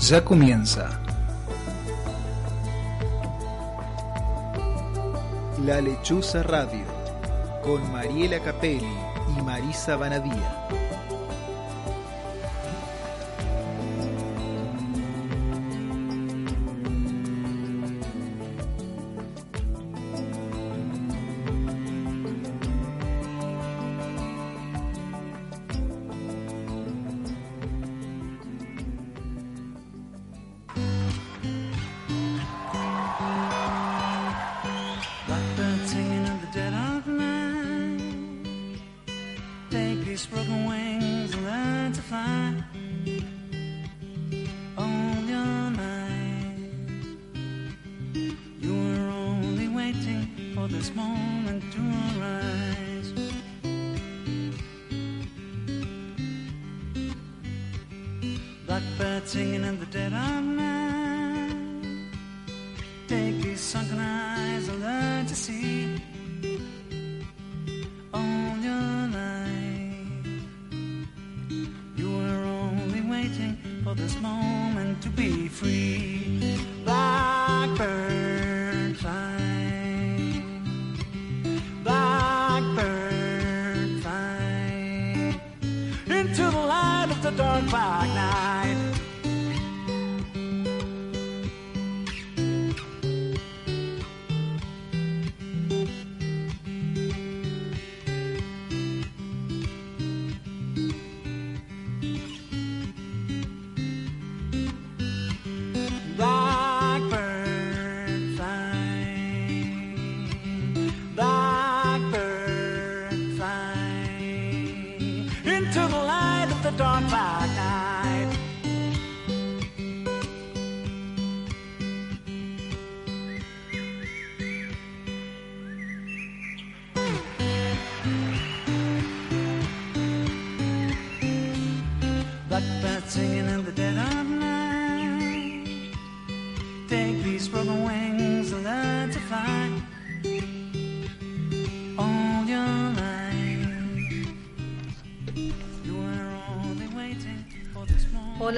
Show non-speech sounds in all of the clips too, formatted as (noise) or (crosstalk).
ya comienza. La Lechuza Radio con Mariela Capelli y Marisa Banadía.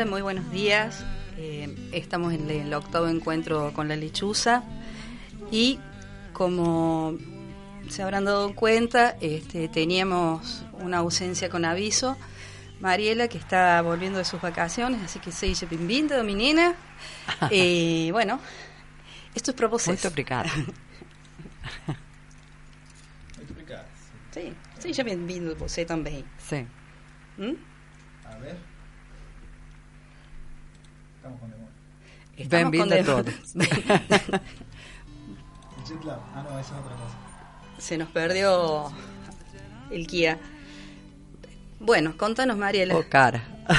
Hola, muy buenos días. Eh, estamos en el octavo encuentro con la lechuza y como se habrán dado cuenta, este, teníamos una ausencia con aviso. Mariela, que está volviendo de sus vacaciones, así que se dice bem-vinda, menina. Y (laughs) bueno, esto es propósito. Obrigada. (laughs) Sí, seja bem-vindo você também. Sí. ¿Mm? A ver. Estamos con demora. Estamos a con- todos. (laughs) Jet lag. Ah, no, esa es otra cosa. Se nos perdió el Kia. Bueno, contanos, Mariela. Oh, cara. (laughs)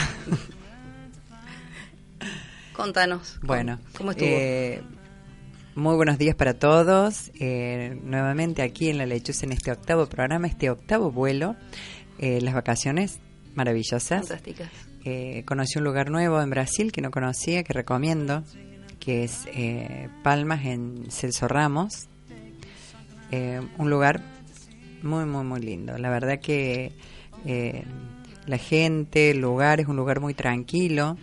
Contanos. ¿cómo- Bueno, ¿Cómo estuvo? eh, muy buenos días para todos. Eh, nuevamente aquí en La Lechuza en este octavo programa, este octavo vuelo. Eh, las vacaciones maravillosas. Fantásticas. Eh, conocí un lugar nuevo en Brasil que no conocía, que recomiendo, que es eh, Palmas en Celso Ramos. Eh, un lugar muy, muy, muy lindo. La verdad que eh, la gente, el lugar es un lugar muy tranquilo,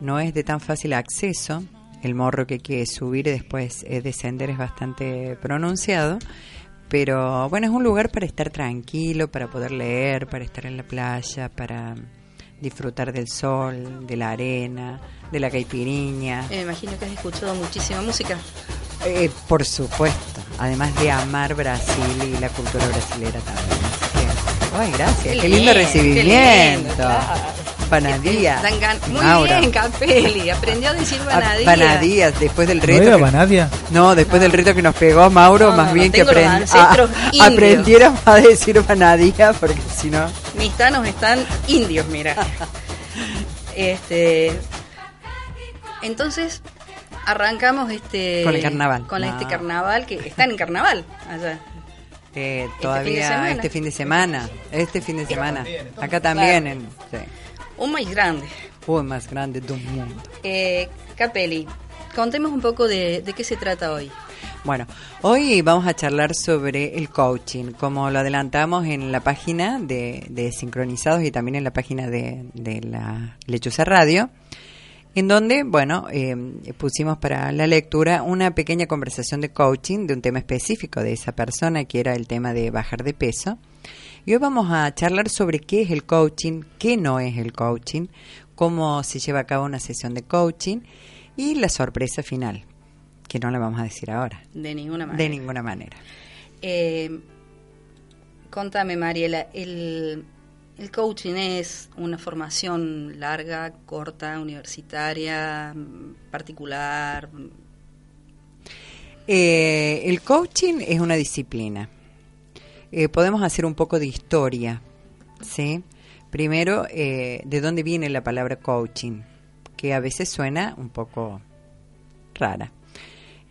no es de tan fácil acceso. El morro que hay que subir y después eh, descender es bastante pronunciado. Pero bueno, es un lugar para estar tranquilo, para poder leer, para estar en la playa, para disfrutar del sol, de la arena, de la caipiriña. Eh, me imagino que has escuchado muchísima música. Eh, por supuesto, además de amar Brasil y la cultura brasilera también. Ay, gracias, qué, lindo recibimiento. qué lindo, claro. Muy Maura. bien, Capelli. Aprendió a decir Ah, banadía. Banadías, después del ¿No reto. era que- Vanadia? no, después del reto que nos pegó Mauro, No, más no, bien no, que aprend- a- aprendieron a decir banadía, porque si no. Mis tanos están indios, mira. (laughs) este. Entonces, arrancamos este. Con el carnaval. Con No. este carnaval que están en carnaval allá. Eh, fin de todavía semana. este fin de semana, este fin de semana, acá también, Claro. en, sí. Un más grande. Fue más grande del mundo. Eh, Capelli, contemos un poco de, de qué se trata hoy. Bueno, hoy vamos a charlar sobre el coaching, como lo adelantamos en la página de, de Sincronizados y también en la página de, de la Lechuza Radio. En donde, bueno, eh, pusimos para la lectura una pequeña conversación de coaching de un tema específico de esa persona, que era el tema de bajar de peso. Y hoy vamos a charlar sobre qué es el coaching, qué no es el coaching, cómo se lleva a cabo una sesión de coaching y la sorpresa final, que no la vamos a decir ahora. De ninguna manera. De ninguna manera. Eh, contame, Mariela, el, el coaching es una formación larga, corta, universitaria, particular. Eh, el coaching es una disciplina. Eh, podemos hacer un poco de historia, ¿sí? Primero, eh, ¿de dónde viene la palabra coaching? Que a veces suena un poco rara.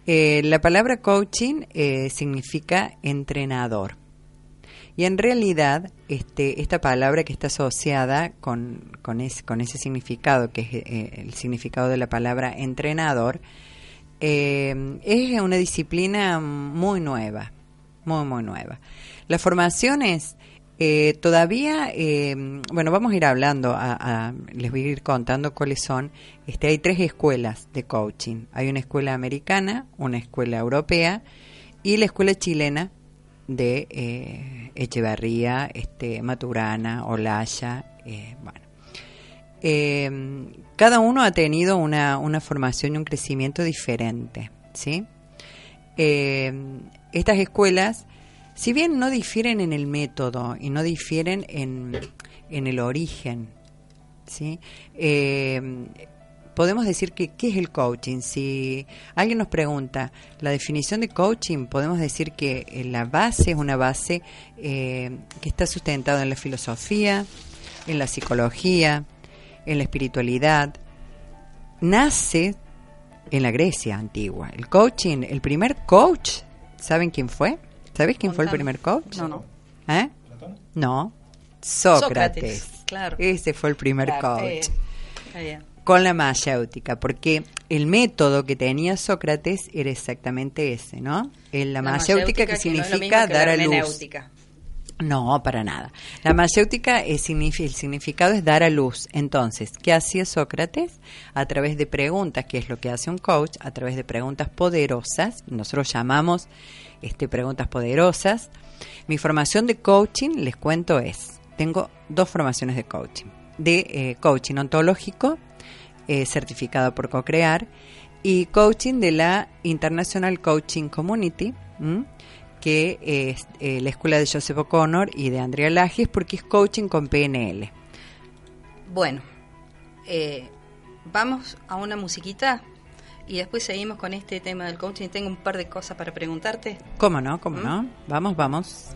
La palabra coaching significa entrenador. Y en realidad, este, esta palabra que está asociada con, con, es- con ese significado, que es eh, el significado de la palabra entrenador, eh, es una disciplina muy nueva, muy, muy nueva. Las formaciones eh, todavía, eh, bueno, vamos a ir hablando, a- les voy a ir contando cuáles son. Este, hay tres escuelas de coaching. Hay una escuela americana, una escuela europea y la escuela chilena de Echeverría, este, Maturana, Olaya, eh, bueno. Eh, cada uno ha tenido una, una formación y un crecimiento diferente, ¿sí? Eh, estas escuelas, si bien no difieren en el método y no difieren en, en el origen, ¿sí? Podemos decir que qué es el coaching. Si alguien nos pregunta la definición de coaching, podemos decir que eh, la base es una base eh, que está sustentada en la filosofía, en la psicología, en la espiritualidad. Nace en la Grecia antigua. El coaching, el primer coach, ¿saben quién fue? ¿Sabes quién fue el primer coach? No, no. ¿Eh? No. Sócrates. Sócrates, claro. Ese fue el primer Claro, coach eh, está bien. Con la mayéutica, porque el método que tenía Sócrates era exactamente ese, ¿no? El- La, mayéutica que significa que dar la a luz. No, para nada. La mayéutica es, el significado es dar a luz. Entonces, ¿qué hacía Sócrates? A través de preguntas, que es lo que hace un coach, a través de preguntas poderosas, nosotros llamamos este, preguntas poderosas. Mi formación de coaching, les cuento, es, tengo dos formaciones de coaching. De eh, coaching ontológico, eh, certificado por CoCrear, y coaching de la International Coaching Community, ¿m? que es eh, la escuela de Joseph O'Connor y de Andrea Lages, porque es coaching con PNL. Bueno, eh, vamos a una musiquita y después seguimos con este tema del coaching. Tengo un par de cosas para preguntarte. ¿Cómo no? ¿Cómo ¿Mm? no? Vamos, vamos.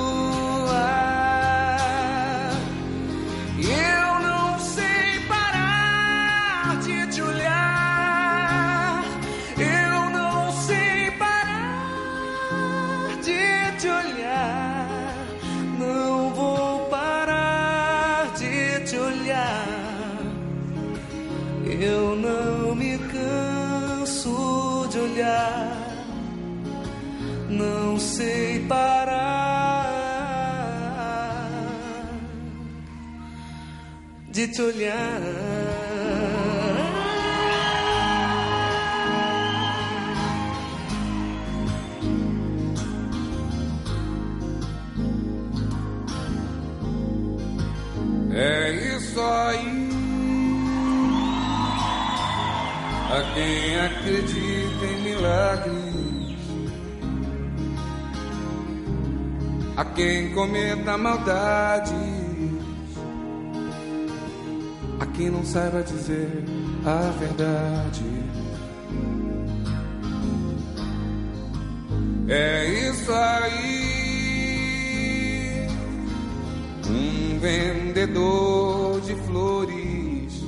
Te olhar. É isso aí. a quem acredita em milagres, a quem cometa maldades, a quem não saiba dizer a verdade. É isso aí, um vendedor de flores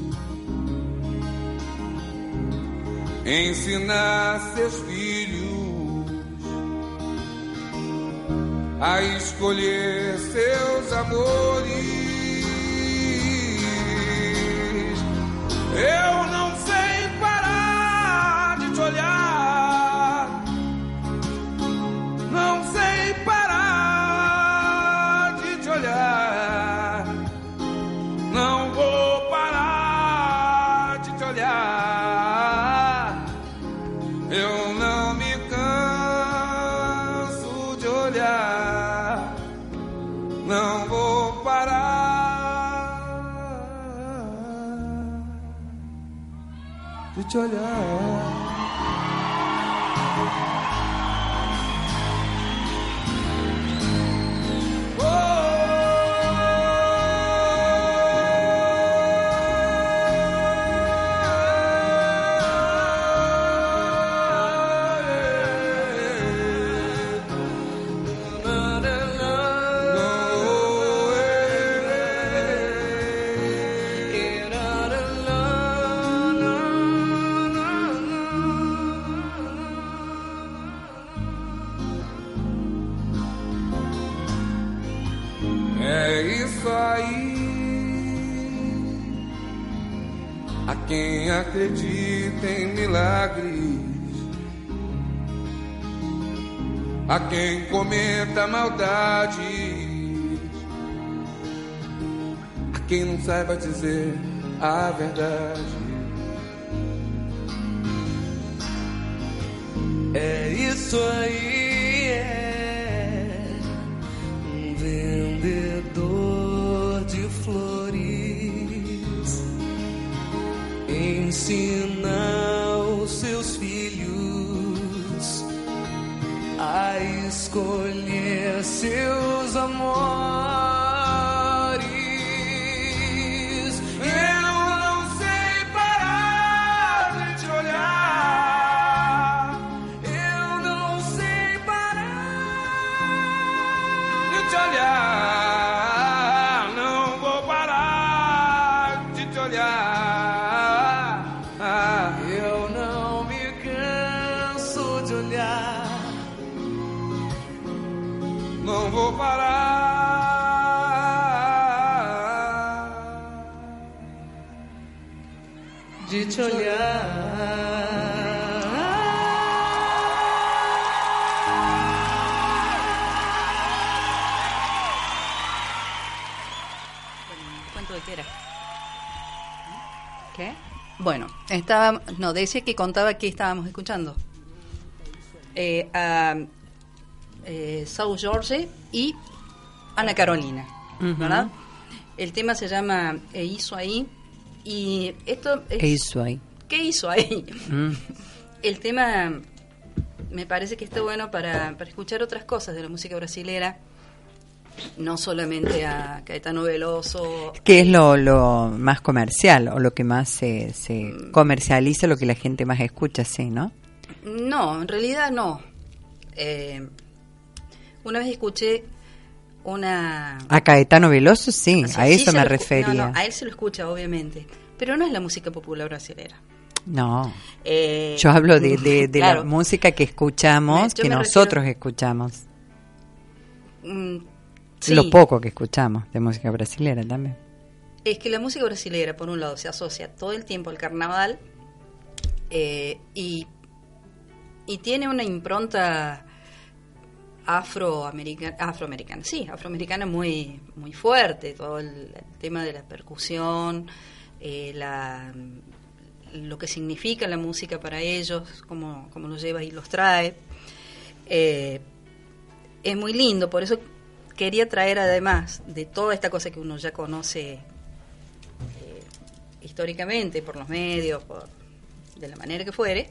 ensinar seus filhos a escolher seus amores. Eu não de te cometa maldades, a quem não saiba dizer a verdade. É isso aí, score. Bueno, estaba, no, decía que contaba que estábamos escuchando. Eh, a eh, South George y Ana Carolina. ¿verdad? El tema se llama E hizo ahí y esto es, ¿Qué hizo ahí? ¿Qué hizo ahí? Mm. (laughs) El tema me parece que está bueno para, para escuchar otras cosas de la música brasilera, no solamente a Caetano Veloso, ¿Qué es lo, lo más comercial o lo que más se, se comercializa, lo que la gente más escucha, sí, ¿no? No, en realidad no. Eh, una vez escuché una... A Caetano Veloso, sí, o sea, a sí eso me refería. No, no, a él se lo escucha, obviamente. Pero no es la música popular brasilera. No, Eh, yo hablo de, de, de claro. la música que escuchamos, yo que nosotros escuchamos. Mm, sí. Lo poco que escuchamos de música brasileña también. Es que la música brasilera, por un lado, se asocia todo el tiempo al carnaval eh, y, y tiene una impronta afroamericana, afroamericana, sí, afroamericana muy, muy fuerte, todo el, el tema de la percusión, eh, la, lo que significa la música para ellos, cómo, cómo los lleva y los trae. Eh, es muy lindo, por eso quería traer además de toda esta cosa que uno ya conoce eh, históricamente por los medios, por de la manera que fuere,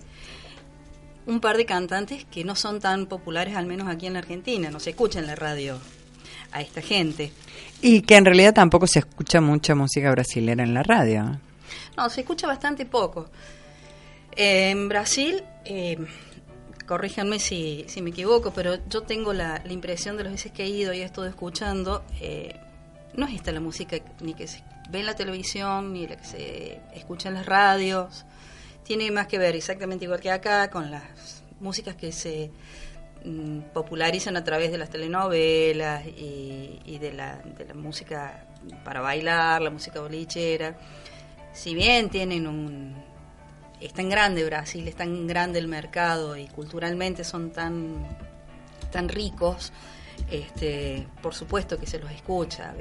un par de cantantes que no son tan populares, al menos aquí en la Argentina, no se escucha en la radio a esta gente. Y que en realidad tampoco se escucha mucha música brasilera en la radio. No, se escucha bastante poco. Eh, en Brasil, eh, corríjanme si, si me equivoco, pero yo tengo la, la impresión de las veces que he ido y he estado escuchando, eh, no es esta la música ni que se ve en la televisión, ni la que se escucha en las radios. Tiene más que ver, exactamente igual que acá, con las músicas que se mm, popularizan a través de las telenovelas y, y de, la, de la música para bailar, la música bolichera. Si bien tienen un, es tan grande Brasil, es tan grande el mercado y culturalmente son tan, tan ricos, este, por supuesto que se los escucha.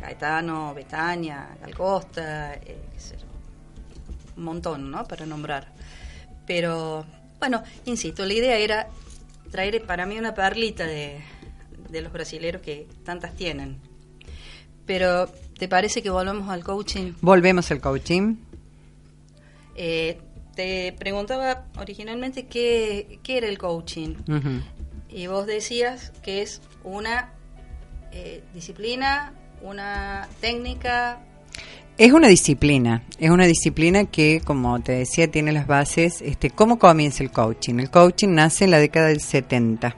Caetano, Betania, Gal Costa, eh, un montón, ¿no? Para nombrar. Pero, bueno, insisto, la idea era traer para mí una perlita de, de los brasileros que tantas tienen. Pero, ¿te parece que volvamos al coaching? Volvemos al coaching. Eh, te preguntaba originalmente qué, qué era el coaching y vos decías que es una eh, disciplina, una técnica. Es una disciplina, es una disciplina que, como te decía, tiene las bases. Este, ¿Cómo comienza el coaching? El coaching nace en la década del 70.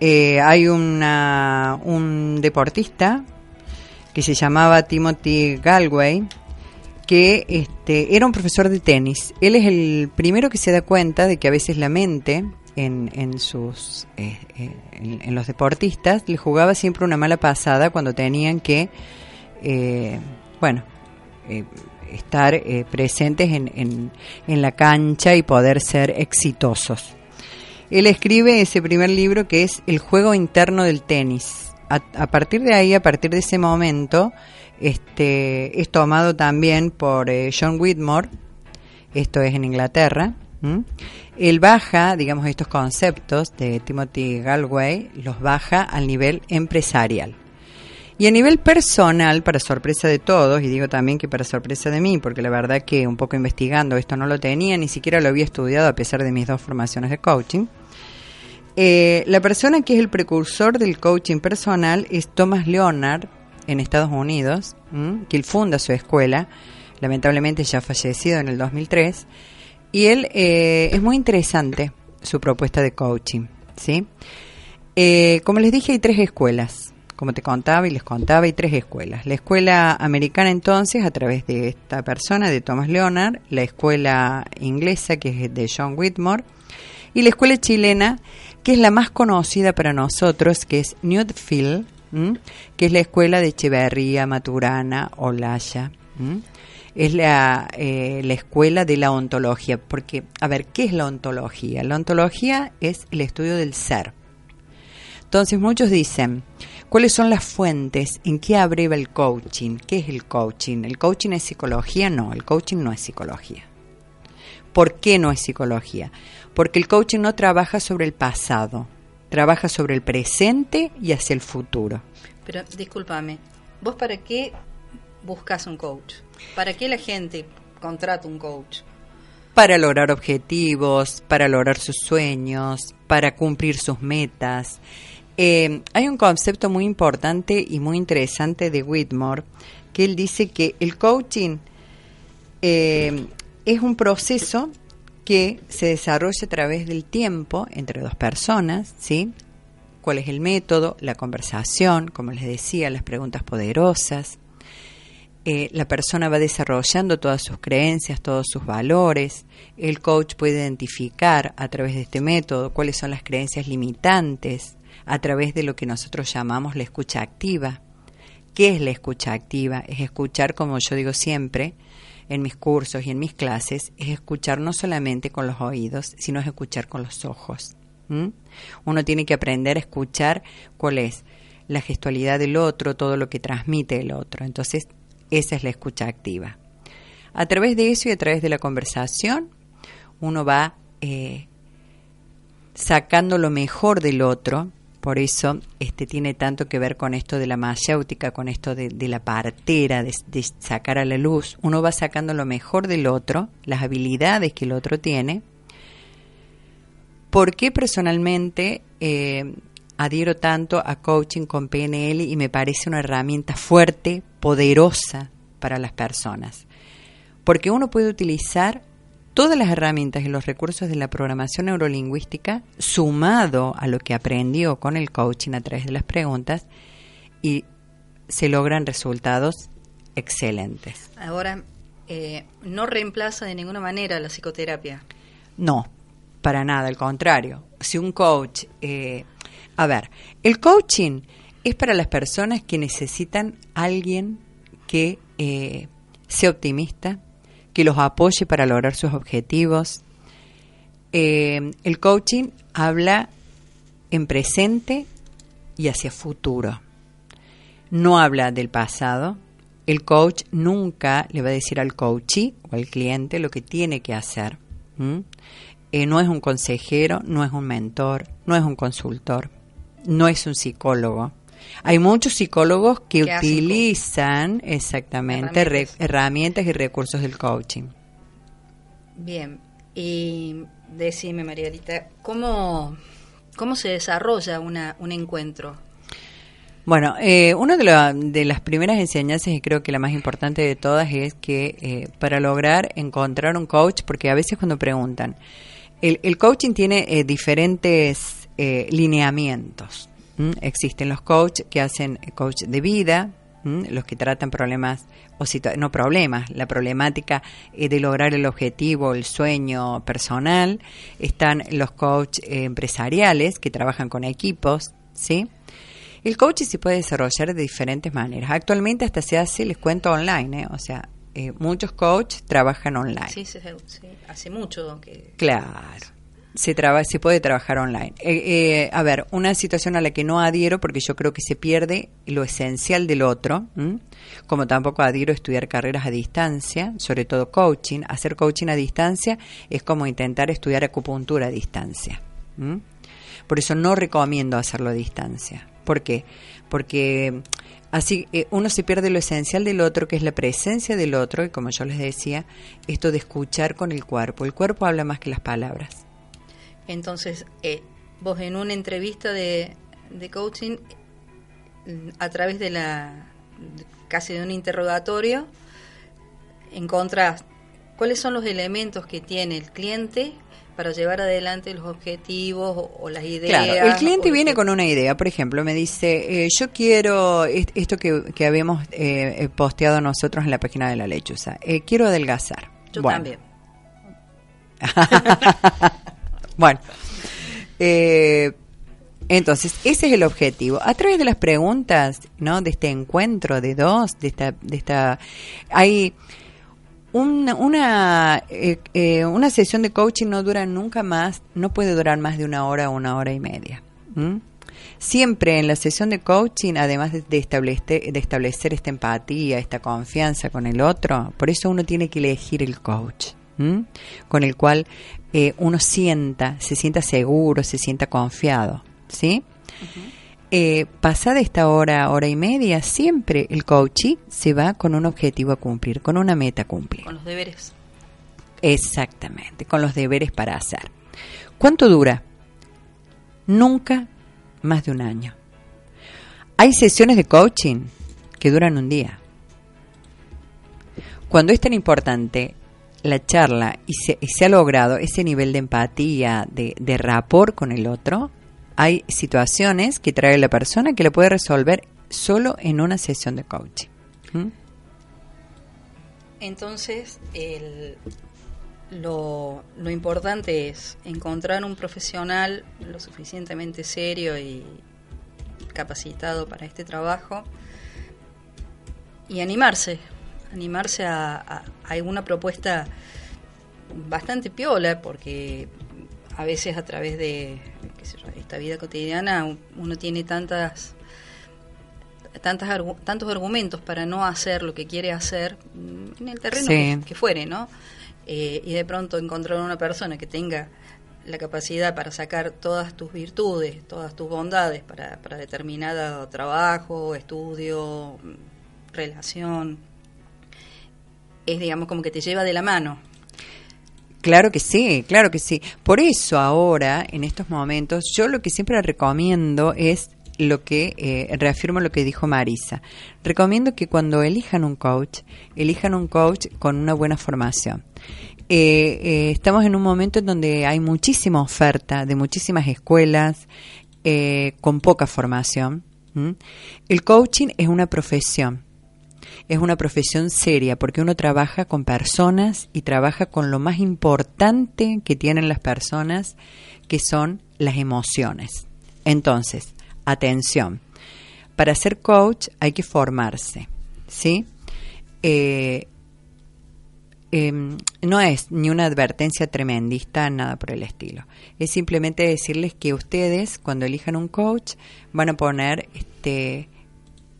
Eh, hay una, un deportista que se llamaba Timothy Galway, que este, era un profesor de tenis. Él es el primero que se da cuenta de que a veces la mente en, en sus eh, eh, en, los deportistas le jugaba siempre una mala pasada cuando tenían que eh, bueno eh, estar presentes en, en, en la cancha y poder ser exitosos. Él escribe ese primer libro que es El juego interno del tenis. A, a partir de ahí, a partir de ese momento, este, es tomado también por eh, John Whitmore, esto es en Inglaterra. ¿m? Él baja, digamos, estos conceptos de Timothy Galway, los baja al nivel empresarial. Y a nivel personal, para sorpresa de todos, y digo también que para sorpresa de mí, porque la verdad que un poco investigando esto no lo tenía, ni siquiera lo había estudiado a pesar de mis dos formaciones de coaching. Eh, la persona que es el precursor del coaching personal es Thomas Leonard en Estados Unidos, ¿m? que él funda su escuela, lamentablemente ya fallecido en el 2003, y él eh, es muy interesante su propuesta de coaching, ¿sí? Eh, como les dije, hay tres escuelas, como te contaba y les contaba, hay tres escuelas. La escuela americana entonces, a través de esta persona, de Thomas Leonard, la escuela inglesa, que es de John Whitmore, y la escuela chilena, que es la más conocida para nosotros, que es Newfield, que es la escuela de Echeverría, Maturana, Olaya. Es la, eh, la escuela de la ontología, porque, a ver, ¿qué es la ontología? La ontología es el estudio del ser. Entonces muchos dicen, ¿cuáles son las fuentes? ¿En qué abreva el coaching? ¿Qué es el coaching? ¿El coaching es psicología? No, el coaching no es psicología. ¿Por qué no es psicología? Porque el coaching no trabaja sobre el pasado, trabaja sobre el presente y hacia el futuro. Pero discúlpame, ¿vos para qué buscas un coach? ¿Para qué la gente contrata un coach? Para lograr objetivos, para lograr sus sueños, para cumplir sus metas. Eh, hay un concepto muy importante y muy interesante de Whitmore, que él dice que el coaching eh, es un proceso que se desarrolla a través del tiempo entre dos personas, ¿sí? ¿Cuál es el método? La conversación, como les decía, las preguntas poderosas. Eh, la persona va desarrollando todas sus creencias, todos sus valores. El coach puede identificar a través de este método cuáles son las creencias limitantes a través de lo que nosotros llamamos la escucha activa. ¿Qué es la escucha activa? Es escuchar, como yo digo siempre, en mis cursos y en mis clases, es escuchar no solamente con los oídos, sino es escuchar con los ojos. Uno tiene que aprender a escuchar cuál es la gestualidad del otro, todo lo que transmite el otro. Entonces, esa es la escucha activa. A través de eso y a través de la conversación, uno va eh, sacando lo mejor del otro, Por eso este tiene tanto que ver con esto de la mayéutica, con esto de, la partera, de, de sacar a la luz. Uno va sacando lo mejor del otro, las habilidades que el otro tiene. ¿Por qué personalmente eh, adhiero tanto a coaching con PNL y me parece una herramienta fuerte, poderosa para las personas? Porque uno puede utilizar todas las herramientas y los recursos de la programación neurolingüística sumado a lo que aprendió con el coaching a través de las preguntas y se logran resultados excelentes. Ahora, eh, no reemplaza de ninguna manera la psicoterapia. No, para nada, al contrario. Si un coach, eh, a ver, el coaching es para las personas que necesitan alguien que eh, sea optimista, que los apoye para lograr sus objetivos. Eh, el coaching habla en presente y hacia futuro. No habla del pasado. El coach nunca le va a decir al coachee o al cliente lo que tiene que hacer. Eh, no es un consejero, no es un mentor, no es un consultor, no es un psicólogo. Hay muchos psicólogos que utilizan exactamente re- Herramientas. y recursos del coaching. Bien, y decime, Margarita, ¿cómo, cómo se desarrolla una, un encuentro? Bueno, eh, una de, la- de las primeras enseñanzas y creo que la más importante de todas es que eh, para lograr encontrar un coach, porque a veces cuando preguntan, el, el coaching tiene eh, diferentes eh, lineamientos. ¿M? Existen los coach que hacen coach de vida, los que tratan problemas, o no problemas, la problemática eh, de lograr el objetivo, el sueño personal. Están los coach eh, empresariales que trabajan con equipos, ¿sí? El coaching se puede desarrollar de diferentes maneras. Actualmente hasta se hace, les cuento, online, ¿eh? o sea, eh, muchos coaches trabajan online. Sí, sí, sí, hace mucho que... Claro. Se, se puede trabajar online. Eh, eh, a ver, una situación a la que no adhiero porque yo creo que se pierde lo esencial del otro, como tampoco adhiero a estudiar carreras a distancia, sobre todo coaching. Hacer coaching a distancia es como intentar estudiar acupuntura a distancia. Por eso no recomiendo hacerlo a distancia. ¿Por qué? Porque así eh, uno se pierde lo esencial del otro, que es la presencia del otro, y como yo les decía, esto de escuchar con el cuerpo. El cuerpo habla más que las palabras. Entonces, eh, vos en una entrevista de, de coaching, mm, a través de la casi de un interrogatorio, encontrás cuáles son los elementos que tiene el cliente para llevar adelante los objetivos o, o las ideas. Claro, el cliente viene que- con una idea, por ejemplo, me dice, eh, yo quiero est- esto que, que habíamos eh, eh, posteado nosotros en la página de la lechuza, eh, quiero adelgazar. Yo Bueno, también. (laughs) Bueno, eh, entonces ese es el objetivo. A través de las preguntas, ¿no? De este encuentro de dos, de esta, de esta, hay una una eh, eh, una sesión de coaching no dura nunca más, no puede durar más de una hora o una hora y media. Siempre en la sesión de coaching, además de, de establecer, de establecer esta empatía, esta confianza con el otro, por eso uno tiene que elegir el coach, con el cual eh, uno sienta, se sienta seguro, se sienta confiado, ¿sí? Eh, pasada esta hora, hora y media, siempre el coachee se va con un objetivo a cumplir, con una meta a cumplir. Con los deberes. Exactamente, con los deberes para hacer. ¿Cuánto dura? Nunca más de un año. Hay sesiones de coaching que duran un día. Cuando es tan importante la charla y se, se ha logrado ese nivel de empatía, de, de rapport con el otro, hay situaciones que trae la persona que la puede resolver solo en una sesión de coaching. ¿Mm? Entonces, el, lo, lo importante es encontrar un profesional lo suficientemente serio y capacitado para este trabajo y animarse, animarse a, a- a alguna propuesta bastante piola, porque a veces a través de qué sé yo, esta vida cotidiana un- uno tiene tantas tantas argu- tantos argumentos para no hacer lo que quiere hacer mm, en el terreno Sí. que, que fuere, ¿no? Eh, y de pronto encontrar una persona que tenga la capacidad para sacar todas tus virtudes, todas tus bondades para, para determinado trabajo, estudio, relación, es digamos como que te lleva de la mano. Claro que sí, claro que sí. Por eso ahora, en estos momentos, yo lo que siempre recomiendo es lo que eh, reafirmo lo que dijo Marisa. Recomiendo que cuando elijan un coach, elijan un coach con una buena formación. Eh, eh, estamos en un momento en donde hay muchísima oferta de muchísimas escuelas con poca formación. El coaching es una profesión, es una profesión seria porque uno trabaja con personas y trabaja con lo más importante que tienen las personas, que son las emociones. Entonces, atención, para ser coach hay que formarse, ¿sí? Eh, em, no es ni una advertencia tremendista, nada por el estilo. Es simplemente decirles que ustedes, cuando elijan un coach, van a poner este,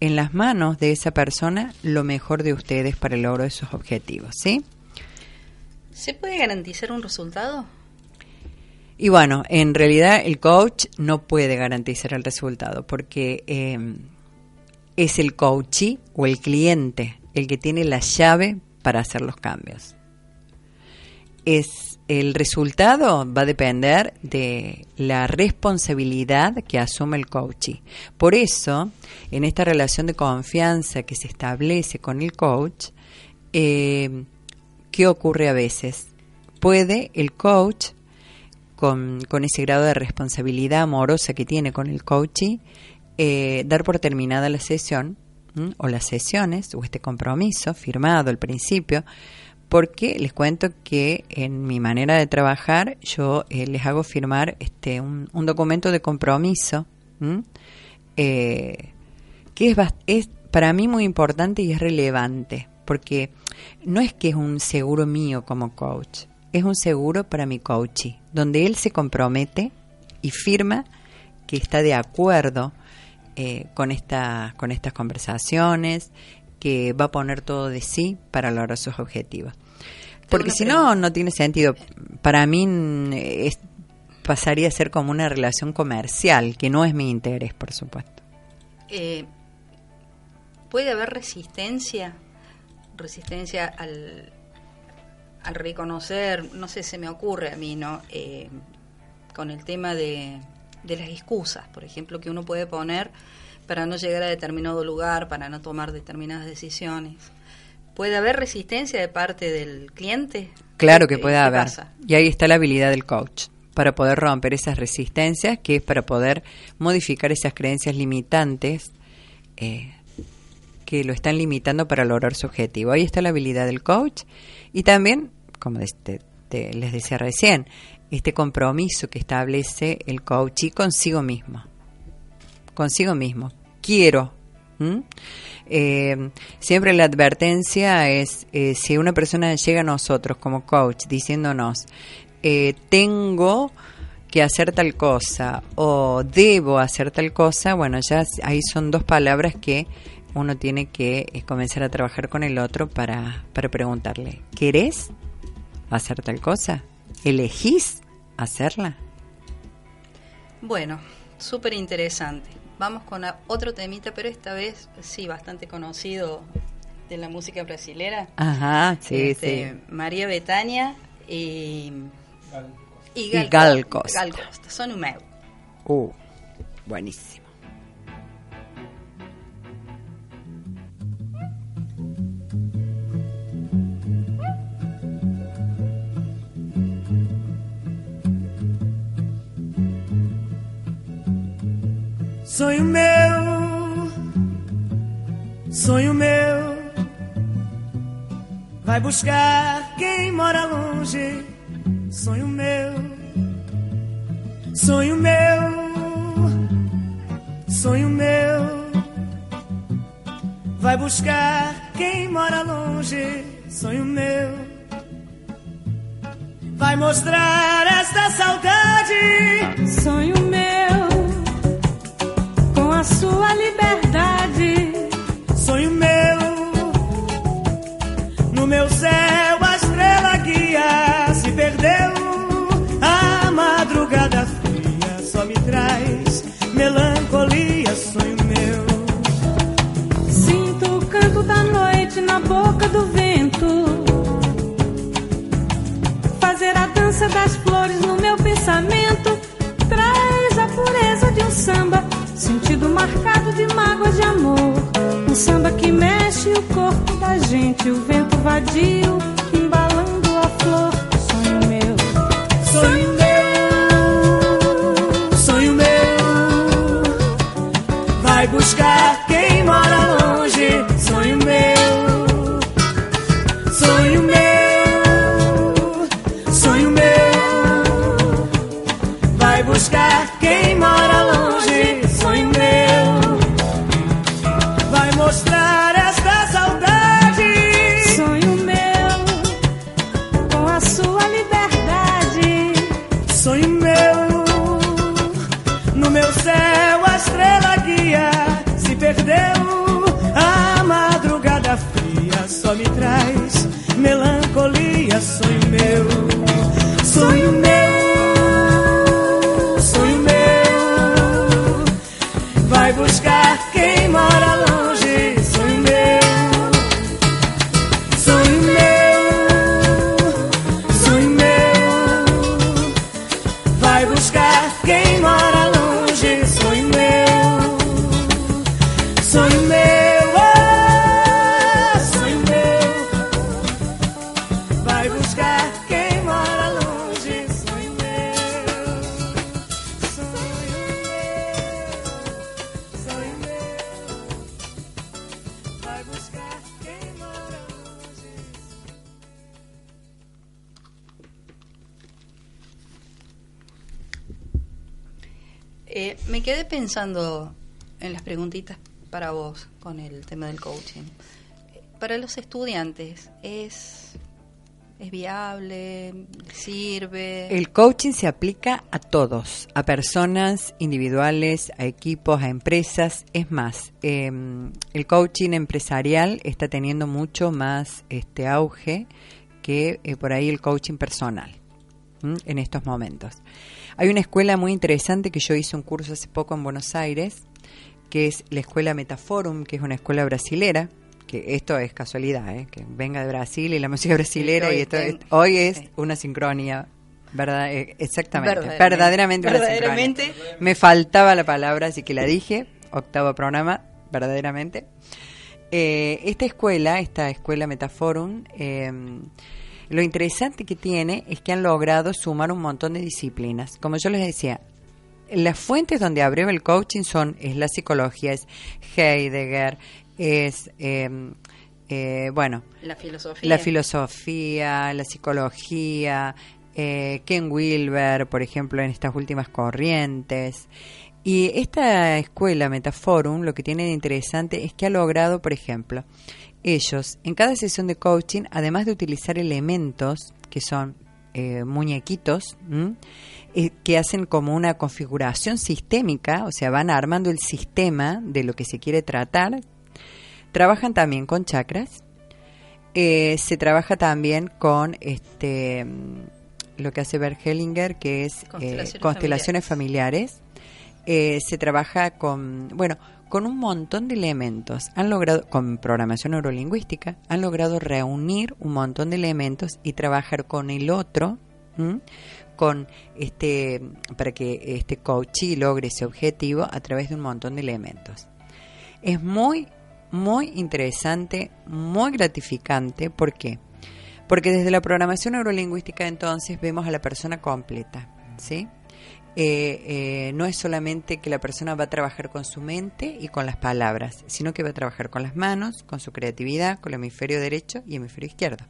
en las manos de esa persona lo mejor de ustedes para el logro de sus objetivos, ¿sí? ¿Se puede garantizar un resultado? Y bueno, en realidad el coach no puede garantizar el resultado porque em, es el coachee o el cliente el que tiene la llave para hacer los cambios. Es el resultado va a depender de la responsabilidad que asume el coachee. Por eso, en esta relación de confianza que se establece con el coach, em, ¿qué ocurre a veces? Puede el coach con, ese grado de responsabilidad amorosa que tiene con el coaching, eh, dar por terminada la sesión o las sesiones o este compromiso firmado al principio, porque les cuento que en mi manera de trabajar yo eh, les hago firmar este un, documento de compromiso eh, que es, es para mí muy importante y es relevante, porque no es que es un seguro mío como coach, es un seguro para mi coachee, donde él se compromete y firma que está de acuerdo eh, con, esta, con estas conversaciones, que va a poner todo de sí para lograr sus objetivos. Porque si no, no tiene sentido. Para mí pasaría a ser como una relación comercial, que no es mi interés, por supuesto. Eh, ¿Puede haber resistencia? Resistencia al, al reconocer, no sé, se me ocurre a mí, ¿no? Eh, con el tema de, de las excusas, por ejemplo, que uno puede poner para no llegar a determinado lugar, para no tomar determinadas decisiones. ¿Puede haber resistencia de parte del cliente? Claro que puede haber. Y ahí está la habilidad del coach para poder romper esas resistencias, que es para poder modificar esas creencias limitantes eh, que lo están limitando para lograr su objetivo. Ahí está la habilidad del coach y también como este, les decía recién, este compromiso que establece el coach y consigo mismo. Consigo mismo. Quiero. Eh, siempre la advertencia es, eh, si una persona llega a nosotros como coach diciéndonos, eh, tengo que hacer tal cosa o debo hacer tal cosa, bueno, ya ahí son dos palabras que uno tiene que comenzar a trabajar con el otro para, para preguntarle, ¿querés hacer tal cosa? ¿Elegís hacerla? Bueno, súper interesante. Vamos con otro temita, pero esta vez sí, bastante conocido de la música brasilera. Ajá, sí, este, sí. María Betania y, y Gal, Gal Costa. Son un Uh, buenísimo. Sonho meu, sonho meu, vai buscar quem mora longe. Sonho meu, sonho meu, sonho meu, vai buscar quem mora longe. Sonho meu, vai mostrar esta saudade. Sonho meu sua liberdade. Sonho meu, no meu céu a estrela guia se perdeu. A madrugada fria só me traz melancolia, sonho meu. Sinto o canto da noite na boca do vento. Fazer a dança das flores no meu pensamento. De amor. Um samba que mexe o corpo da gente, o vento vadio embalando a flor. Sonho meu, sonho meu, sonho meu. Vai buscar Eh, me quedé pensando en las preguntitas para vos con el tema del coaching. Para los estudiantes, ¿es, es viable? ¿Sirve? El coaching se aplica a todos, a personas individuales, a equipos, a empresas. Es más, eh, el coaching empresarial está teniendo mucho más este auge que eh, por ahí el coaching personal ¿m? en estos momentos. Hay una escuela muy interesante que yo hice un curso hace poco en Buenos Aires, que es la escuela Metaforum, que es una escuela brasilera, que esto es casualidad, ¿eh? que venga de Brasil y la música brasilera, hoy y esto estén- es- hoy es una sincronía, ¿verdad? Eh, exactamente, Verdaderamente. verdaderamente, una Verdaderamente. sincronía. Me faltaba la palabra, así que la dije, octavo programa, verdaderamente. Eh, esta escuela, esta escuela Metaforum, eh, lo interesante que tiene es que han logrado sumar un montón de disciplinas. Como yo les decía, las fuentes donde abrió el coaching son es la psicología, es Heidegger, es eh, eh, bueno, La filosofía. la filosofía, la psicología, eh, Ken Wilber, por ejemplo, en estas últimas corrientes. Y esta escuela Metaforum lo que tiene de interesante es que ha logrado, por ejemplo, ellos. En cada sesión de coaching, además de utilizar elementos que son eh, muñequitos, eh, que hacen como una configuración sistémica, o sea, van armando el sistema de lo que se quiere tratar, trabajan también con chakras, eh, se trabaja también con este mm, lo que hace Bert Hellinger, que es eh, Constelaciones constelaciones familiares. Eh, se trabaja con, bueno, con un montón de elementos. Han logrado, con programación neurolingüística, han logrado reunir un montón de elementos y trabajar con el otro, con este, para que este coachee logre ese objetivo a través de un montón de elementos. Es muy, muy interesante, muy gratificante. ¿Por qué? Porque desde la programación neurolingüística entonces vemos a la persona completa, ¿sí? Eh, eh, no es solamente que la persona va a trabajar con su mente y con las palabras, sino que va a trabajar con las manos, con su creatividad, con el hemisferio derecho y hemisferio izquierdo.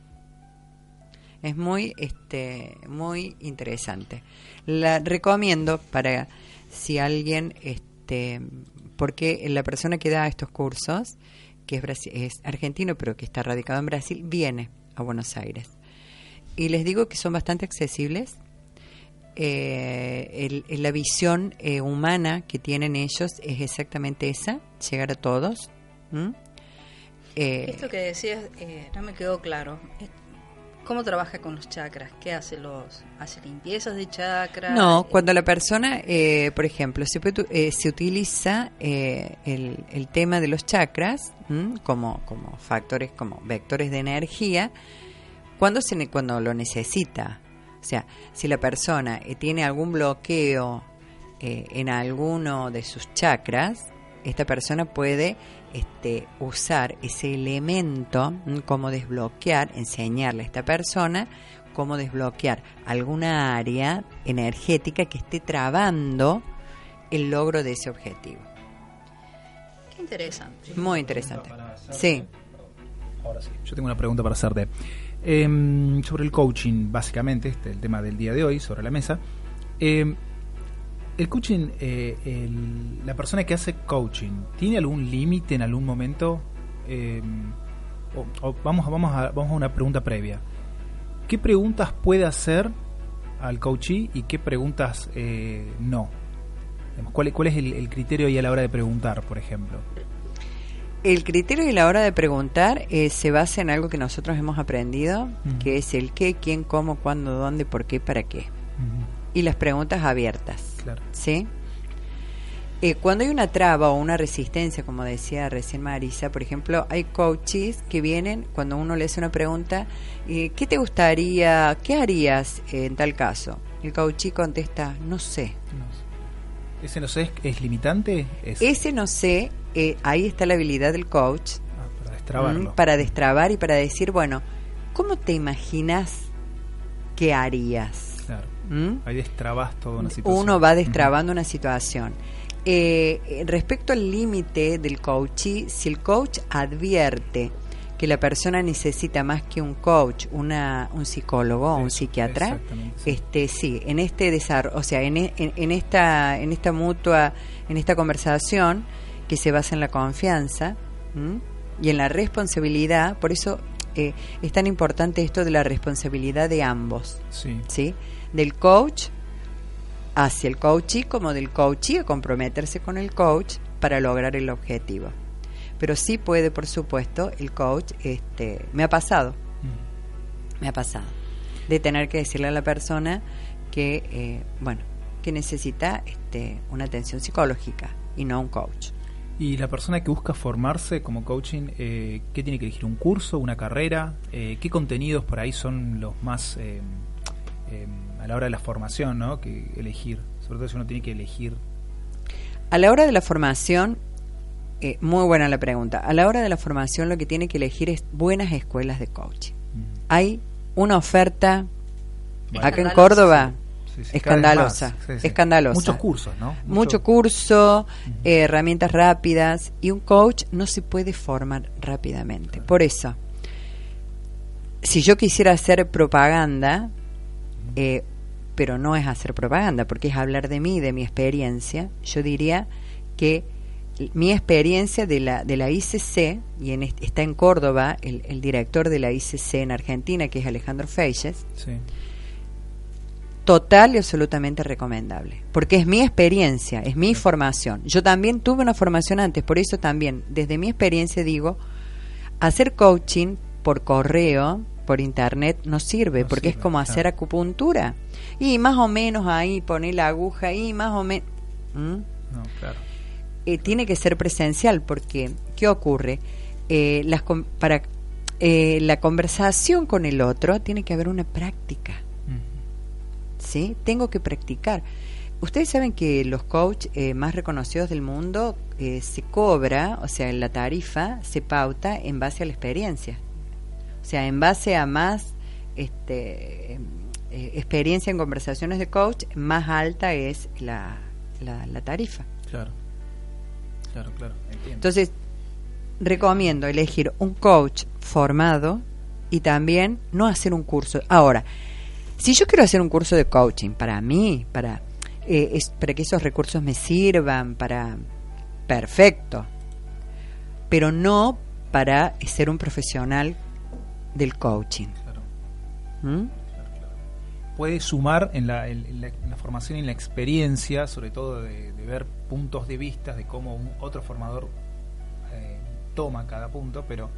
Es muy, este, muy interesante. La recomiendo para si alguien, este, porque la persona que da estos cursos, que es, brasi- es argentino pero que está radicado en Brasil, viene a Buenos Aires. Y les digo que son bastante accesibles. Eh, el- el- la visión eh, humana que tienen ellos es exactamente esa, llegar a todos. Eh, Esto que decías eh, no me quedó claro. ¿Cómo trabaja con los chakras? ¿Qué hace? los ¿Hace limpiezas de chakras? No, Eh, cuando la persona, eh, por ejemplo, se, eh, se utiliza eh, el, el tema de los chakras como, como factores, como vectores de energía, cuando, se, cuando lo necesita. O sea, si la persona eh, tiene algún bloqueo eh, en alguno de sus chakras, esta persona puede este, usar ese elemento ¿m? como desbloquear, enseñarle a esta persona cómo desbloquear alguna área energética que esté trabando el logro de ese objetivo. Qué interesante. Muy interesante. Sí. Ahora sí. Yo tengo una pregunta para hacerte. Em, sobre el coaching, básicamente, este el tema del día de hoy, sobre la mesa. Em, el coaching, eh, el- la persona que hace coaching, ¿tiene algún límite en algún momento? Em, o- vamos, vamos, a, vamos a una pregunta previa. ¿Qué preguntas puede hacer al coachee y qué preguntas eh, no? ¿Cuál, ¿Cuál es el, el criterio ahí a la hora de preguntar, por ejemplo? El criterio y la hora de preguntar eh, se basa en algo que nosotros hemos aprendido, que es el qué, quién, cómo, cuándo, dónde, por qué, para qué. Y las preguntas abiertas. Claro. ¿Sí? Eh, cuando hay una traba o una resistencia, como decía recién Marisa, por ejemplo, hay coaches que vienen cuando uno le hace una pregunta, eh, ¿qué te gustaría, qué harías en tal caso? El coachee contesta, no sé. No sé. ¿Ese no sé es, es limitante? Es, Ese no sé, eh, ahí está la habilidad del coach Ah, para destrabarlo. para destrabar y para decir, bueno, ¿cómo te imaginas que harías? Claro. ¿Mm? Ahí destrabas toda una situación. Uno va destrabando una situación. Eh, respecto al límite del coach, si el coach advierte que la persona necesita más que un coach, una, un psicólogo o un psiquiatra, este sí, en este desarrollo, o sea, en, en- en esta en esta mutua, en esta conversación que se basa en la confianza ¿m? y en la responsabilidad, por eso eh, es tan importante esto de la responsabilidad de ambos. Sí. ¿sí? Del coach hacia el coachee como del coachee a comprometerse con el coach para lograr el objetivo. Pero sí puede, por supuesto, el coach, este, me ha pasado, Mm. me ha pasado, de tener que decirle a la persona que, eh, bueno, que necesita este, una atención psicológica y no un coach. Y la persona que busca formarse como coaching, eh, ¿qué tiene que elegir? ¿Un curso? ¿Una carrera? Eh, ¿Qué contenidos por ahí son los más eh, eh, a la hora de la formación, ¿no? Que elegir. Sobre todo si uno tiene que elegir. A la hora de la formación, eh, muy buena la pregunta, a la hora de la formación lo que tiene que elegir es buenas escuelas de coaching. Mm. Hay una oferta Bueno. acá en Córdoba Sí, sí, escandalosa, más. Escandalosa. Muchos cursos, ¿no? Mucho, curso, eh, herramientas rápidas y un coach no se puede formar rápidamente. Por eso, si yo quisiera hacer propaganda, eh, pero no es hacer propaganda, porque es hablar de mí, de mi experiencia, yo diría que mi experiencia de la, de la ICC, y en est- está en Córdoba el, el director de la ICC en Argentina, que es Alejandro Feixes, Sí. Total y absolutamente recomendable, porque es mi experiencia, es mi formación. Yo también tuve una formación antes, por eso también, desde mi experiencia digo, hacer coaching por correo, por internet, no sirve, No porque es como claro. hacer acupuntura. Y más o menos ahí poner la aguja y más o menos... No, claro. eh, tiene que ser presencial porque ¿qué ocurre? Eh, las para eh, la conversación con el otro tiene que haber una práctica. ¿Sí? Tengo que practicar. Ustedes saben que los coach eh, más reconocidos del mundo eh, se cobra, o sea, la tarifa se pauta en base a la experiencia. O sea, en base a más este, eh, experiencia en conversaciones de coach, más alta es la, la, la tarifa. Claro. Claro, claro. Entiendo. Entonces, recomiendo elegir un coach formado y también no hacer un curso. Ahora, si yo quiero hacer un curso de coaching para mí, para, eh, es, para que esos recursos me sirvan, para... Perfecto. Pero no para ser un profesional del coaching. Claro. ¿Mm? puede sumar en la, en- en la- en la formación y en la experiencia, sobre todo de, de ver puntos de vista de cómo un otro formador eh, toma cada punto, pero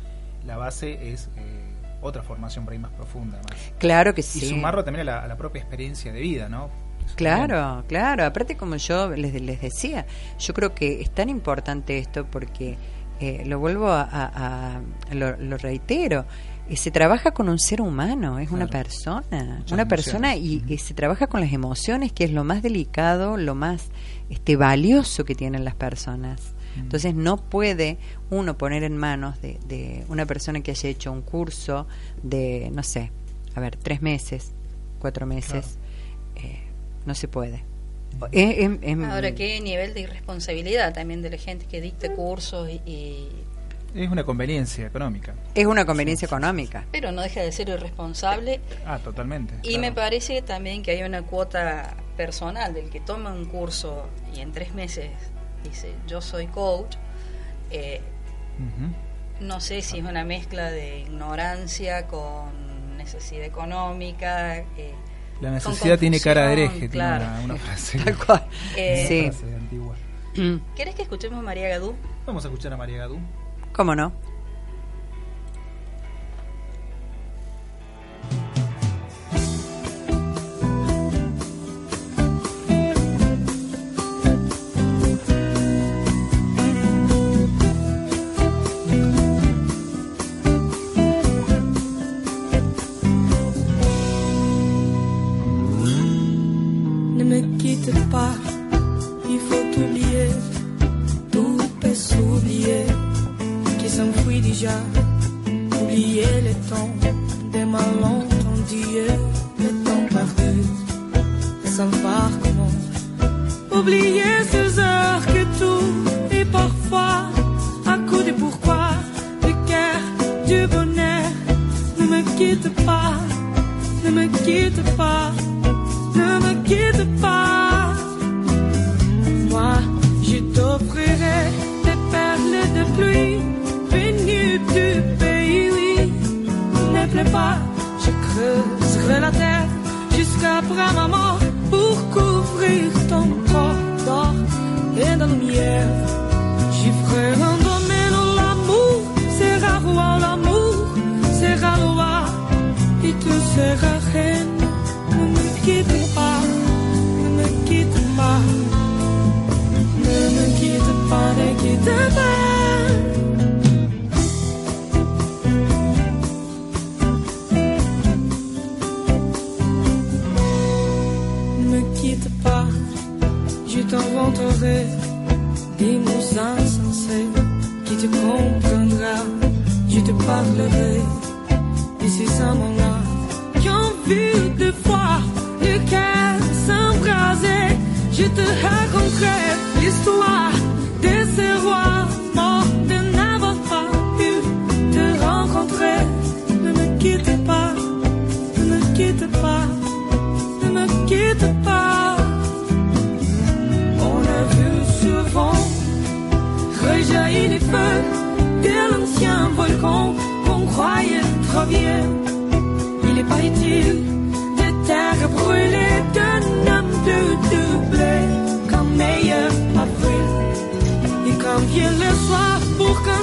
la base es eh, otra formación por ahí más profunda. Más. Claro que Y sí. sumarlo también a la, a la propia experiencia de vida, ¿no? Eso Claro, claro. Aparte, como yo les, les decía, yo creo que es tan importante esto porque, eh, lo vuelvo a, a- a- lo, lo reitero, eh, se trabaja con un ser humano, es una persona, Muchas una persona y, y se trabaja con las emociones, que es lo más delicado, lo más este valioso que tienen las personas. Entonces no puede uno poner en manos de, de una persona que haya hecho un curso de, no sé, a ver, tres meses, cuatro meses, eh, no se puede. Eh, em- Ahora, qué nivel de irresponsabilidad también de la gente que dicta cursos y, y- Es una conveniencia económica. Es una conveniencia económica. pero no deja de ser irresponsable Ah, totalmente. y claro. me parece también que hay una cuota personal del que toma un curso y en tres meses dice yo soy coach eh, no sé si es una mezcla de ignorancia con necesidad económica eh, La necesidad tiene cara de hereje, claro. tiene una, una (laughs) frase, Tal cual. Eh, sí. una frase antigua. ¿Querés que escuchemos a María Gadú? Vamos a escuchar a María Gadú. ¿Cómo no?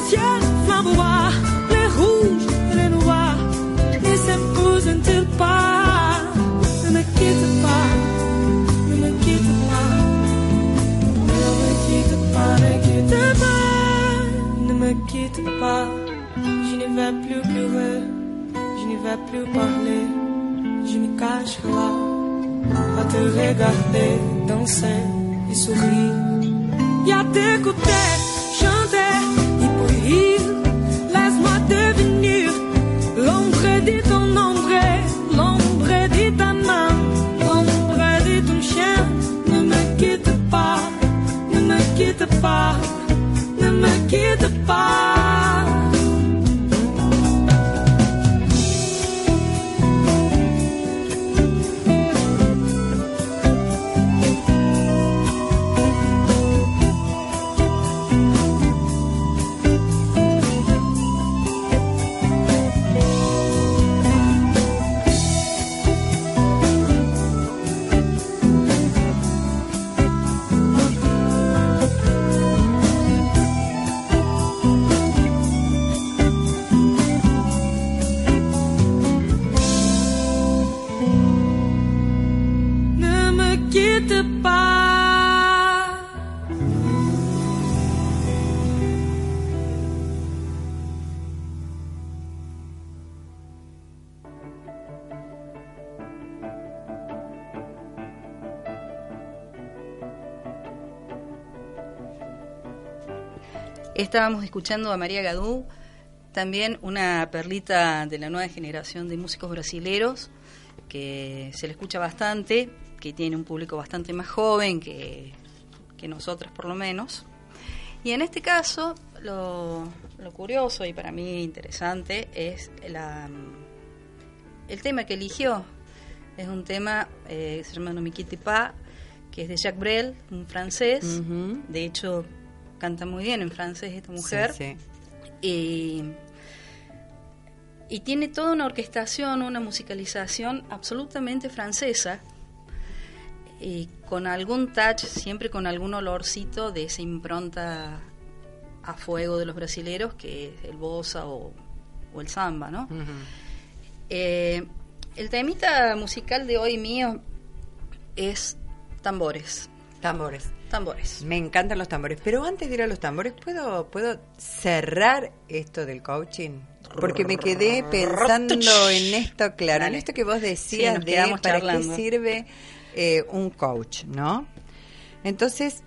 Ciel flamboie, les rouges et les noirs ne s'épousent-ils Je ne vais plus pleurer, je ne vais plus parler, je me cache là à te regarder danser et sourire. Et à t'écouter chanter puis laisse-moi devenir l'ombre de ton ombre, l'ombre de ta main, l'ombre de ton chien. Ne me quitte pas, ne me quitte pas, ne me quitte pas. Estábamos escuchando a María Gadú, también una perlita de la nueva generación de músicos brasileros, que se le escucha bastante, que tiene un público bastante más joven que, que nosotras por lo menos. Y en este caso, lo, lo curioso y para mí interesante es la, el tema que eligió. Es un tema, eh, se llama No me pas, que es de Jacques Brel, un francés. Ujú. De hecho, canta muy bien en francés esta mujer. Sí, sí. Y, y tiene toda una orquestación, una musicalización absolutamente francesa y con algún touch, siempre con algún olorcito de esa impronta a fuego de los brasileros que es el bossa o, o el samba, ¿no? Eh, el temita musical de hoy mío es tambores, Tambores. Tambores. Me encantan los tambores. Pero antes de ir a los tambores, ¿puedo, ¿puedo cerrar esto del coaching? Porque me quedé pensando en esto, claro, en esto que vos Sí, decías nos de para charlando. qué sirve eh, un coach, ¿no? Entonces,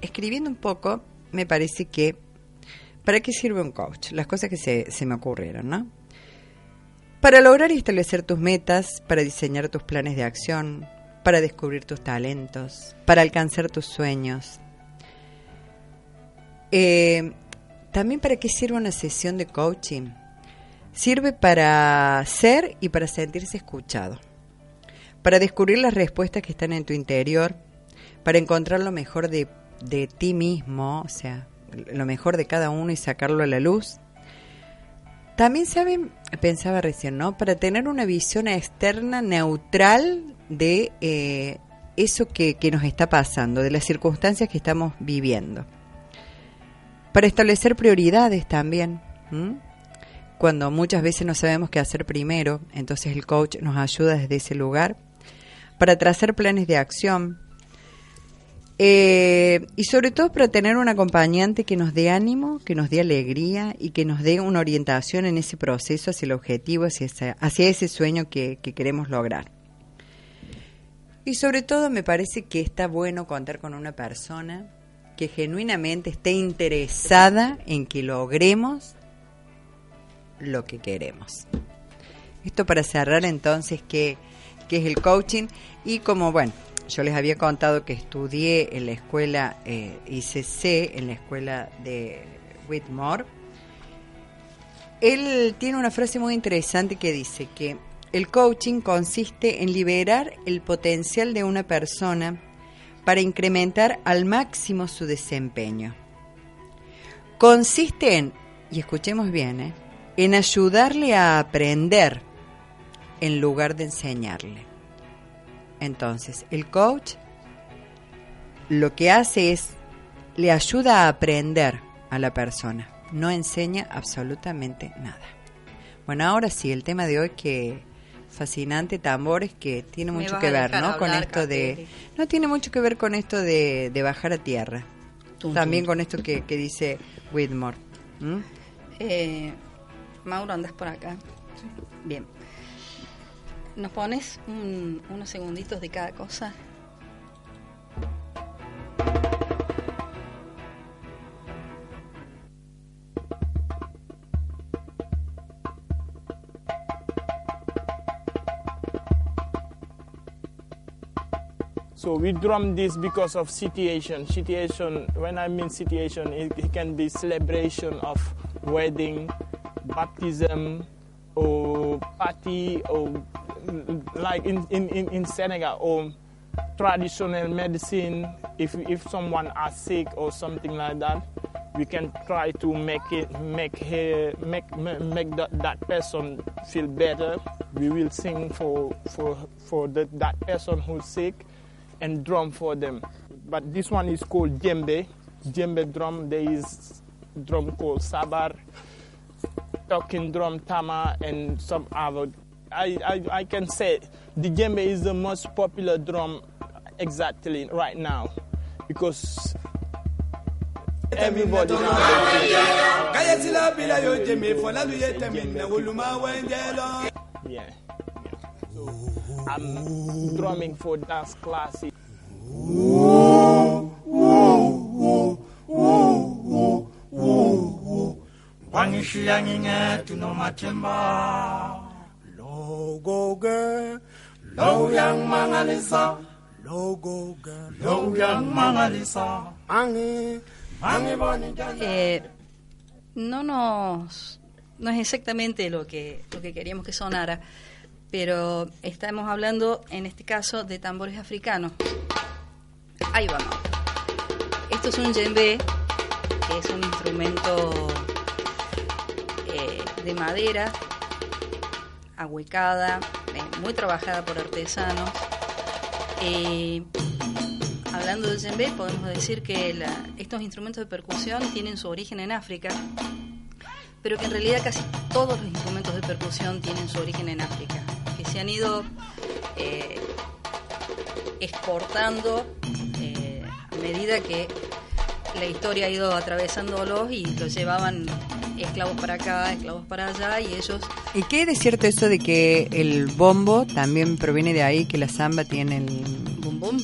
escribiendo un poco, me parece que ¿para qué sirve un coach? Las cosas que se, se me ocurrieron, ¿no? Para lograr y establecer tus metas, para diseñar tus planes de acción, para descubrir tus talentos, para alcanzar tus sueños. Eh, También para qué sirve una sesión de coaching. Sirve para ser y para sentirse escuchado, para descubrir las respuestas que están en tu interior, para encontrar lo mejor de, de ti mismo, o sea, lo mejor de cada uno y sacarlo a la luz. También saben, pensaba recién, ¿no? Para tener una visión externa neutral de eh, eso que, que nos está pasando, de las circunstancias que estamos viviendo. Para establecer prioridades también. Cuando muchas veces no sabemos qué hacer primero, entonces el coach nos ayuda desde ese lugar. Para trazar planes de acción, eh, y sobre todo para tener un acompañante que nos dé ánimo, que nos dé alegría y que nos dé una orientación en ese proceso hacia el objetivo, hacia, ese sueño que queremos lograr. Y sobre todo me parece que está bueno contar con una persona que genuinamente esté interesada en que logremos lo que queremos. Esto para cerrar entonces que, que es el coaching y como bueno, yo les había contado que estudié en la escuela eh, ICC, en la escuela de Whitmore, él tiene una frase muy interesante que dice que el coaching consiste en liberar el potencial de una persona para incrementar al máximo su desempeño. Consiste en, y escuchemos bien, ¿eh? en ayudarle a aprender en lugar de enseñarle. Entonces, el coach lo que hace es, le ayuda a aprender a la persona, no enseña absolutamente nada. Bueno, ahora sí, el tema de hoy que fascinante, tambores, que tiene mucho que ver, ¿no? Con esto de... No tiene mucho que ver con esto de, de bajar a tierra. Tum, También tum. con esto que, que dice Whitmore. ¿Mm? Eh, Mauro, andas por acá. Bien. ¿Nos pones un- unos segunditos de cada cosa? So we drum this because of situation. Situation, when I mean situation, it, it can be celebration of wedding, baptism, or party, or like in, in, in, Senegal, or traditional medicine. If, if someone are sick or something like that, we can try to make it make her, make make that, that person feel better. We will sing for for for the, that person who's sick and drum for them. But this one is called djembe. Djembe drum. There is drum called sabar, talking drum tama, and some other. I, I, I can say the djembe is the most popular drum exactly right now because everybody now. kayesila bila yo jeme fola lu ye teminna woluma wenjelo Yeah. yeah. I'm drumming for dance matemba Low yang mangalisa Low yang mangalisa Angi Angi jani Eh, no nos no es exactamente lo que lo que queríamos que sonara, pero estamos hablando en este caso de tambores africanos. Ahí vamos. Esto es un djembe, que es un instrumento eh, de madera ahuecada, eh, muy trabajada por artesanos. Eh, hablando del djembe, podemos decir que estos instrumentos de percusión tienen su origen en África, pero que en realidad casi todos los instrumentos de percusión tienen su origen en África, se han ido eh, exportando eh, a medida que la historia ha ido atravesándolos y los llevaban esclavos para acá, esclavos para allá y ellos ¿Y qué es de cierto eso de que el bombo también proviene de ahí, que la samba tiene el... bum bum.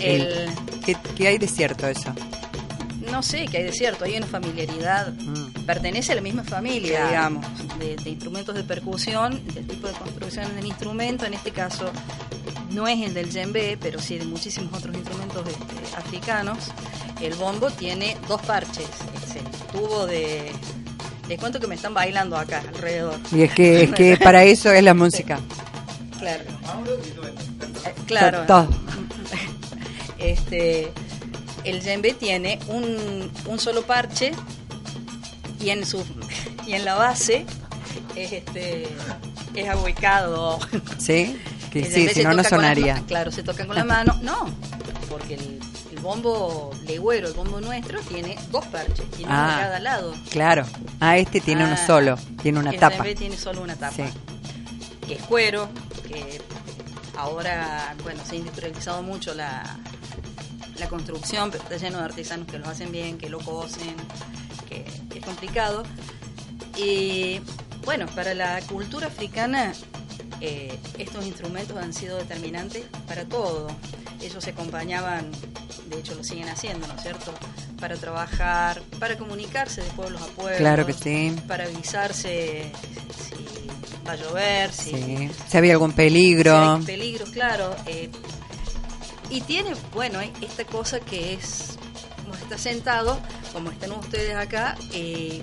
el- El, ¿qué, qué hay de cierto eso? No sé, que hay de cierto, hay una familiaridad, Mm. pertenece a la misma familia, Claro. digamos, de, de instrumentos de percusión, del tipo de construcción del instrumento, en este caso no es el del djembe, pero sí de muchísimos otros instrumentos este, africanos. El bombo tiene dos parches, es el tubo de... Les cuento que me están bailando acá alrededor. Y es que, es que para eso es la música. Claro. Eh, claro. Todo. (laughs) Este, el djembe tiene un, un solo parche y en su y en la base es este es ahuecado. ¿Sí? Que El sí, si no, no toca con las sonaría. ma- claro, se tocan con la mano. No, porque el, el bombo legüero, el bombo nuestro, tiene dos parches, tiene uno Ah. a cada lado. Claro. Ah, este tiene uno Ah, solo, tiene una el tapa. djembe tiene solo una tapa. Sí. que es cuero, que ahora, bueno, se ha industrializado mucho la, la construcción, pero está lleno de artesanos que lo hacen bien, que lo cosen, que, que es complicado. Y bueno, para la cultura africana eh, estos instrumentos han sido determinantes para todo. Ellos se acompañaban, de hecho lo siguen haciendo, ¿no es cierto? Para trabajar, para comunicarse de pueblos a pueblos. Claro que sí. Para avisarse si va a llover, si, Sí. Si había algún peligro. si hay peligros, claro. eh, y tiene, bueno, eh, esta cosa que es, como está sentado, como están ustedes acá, eh,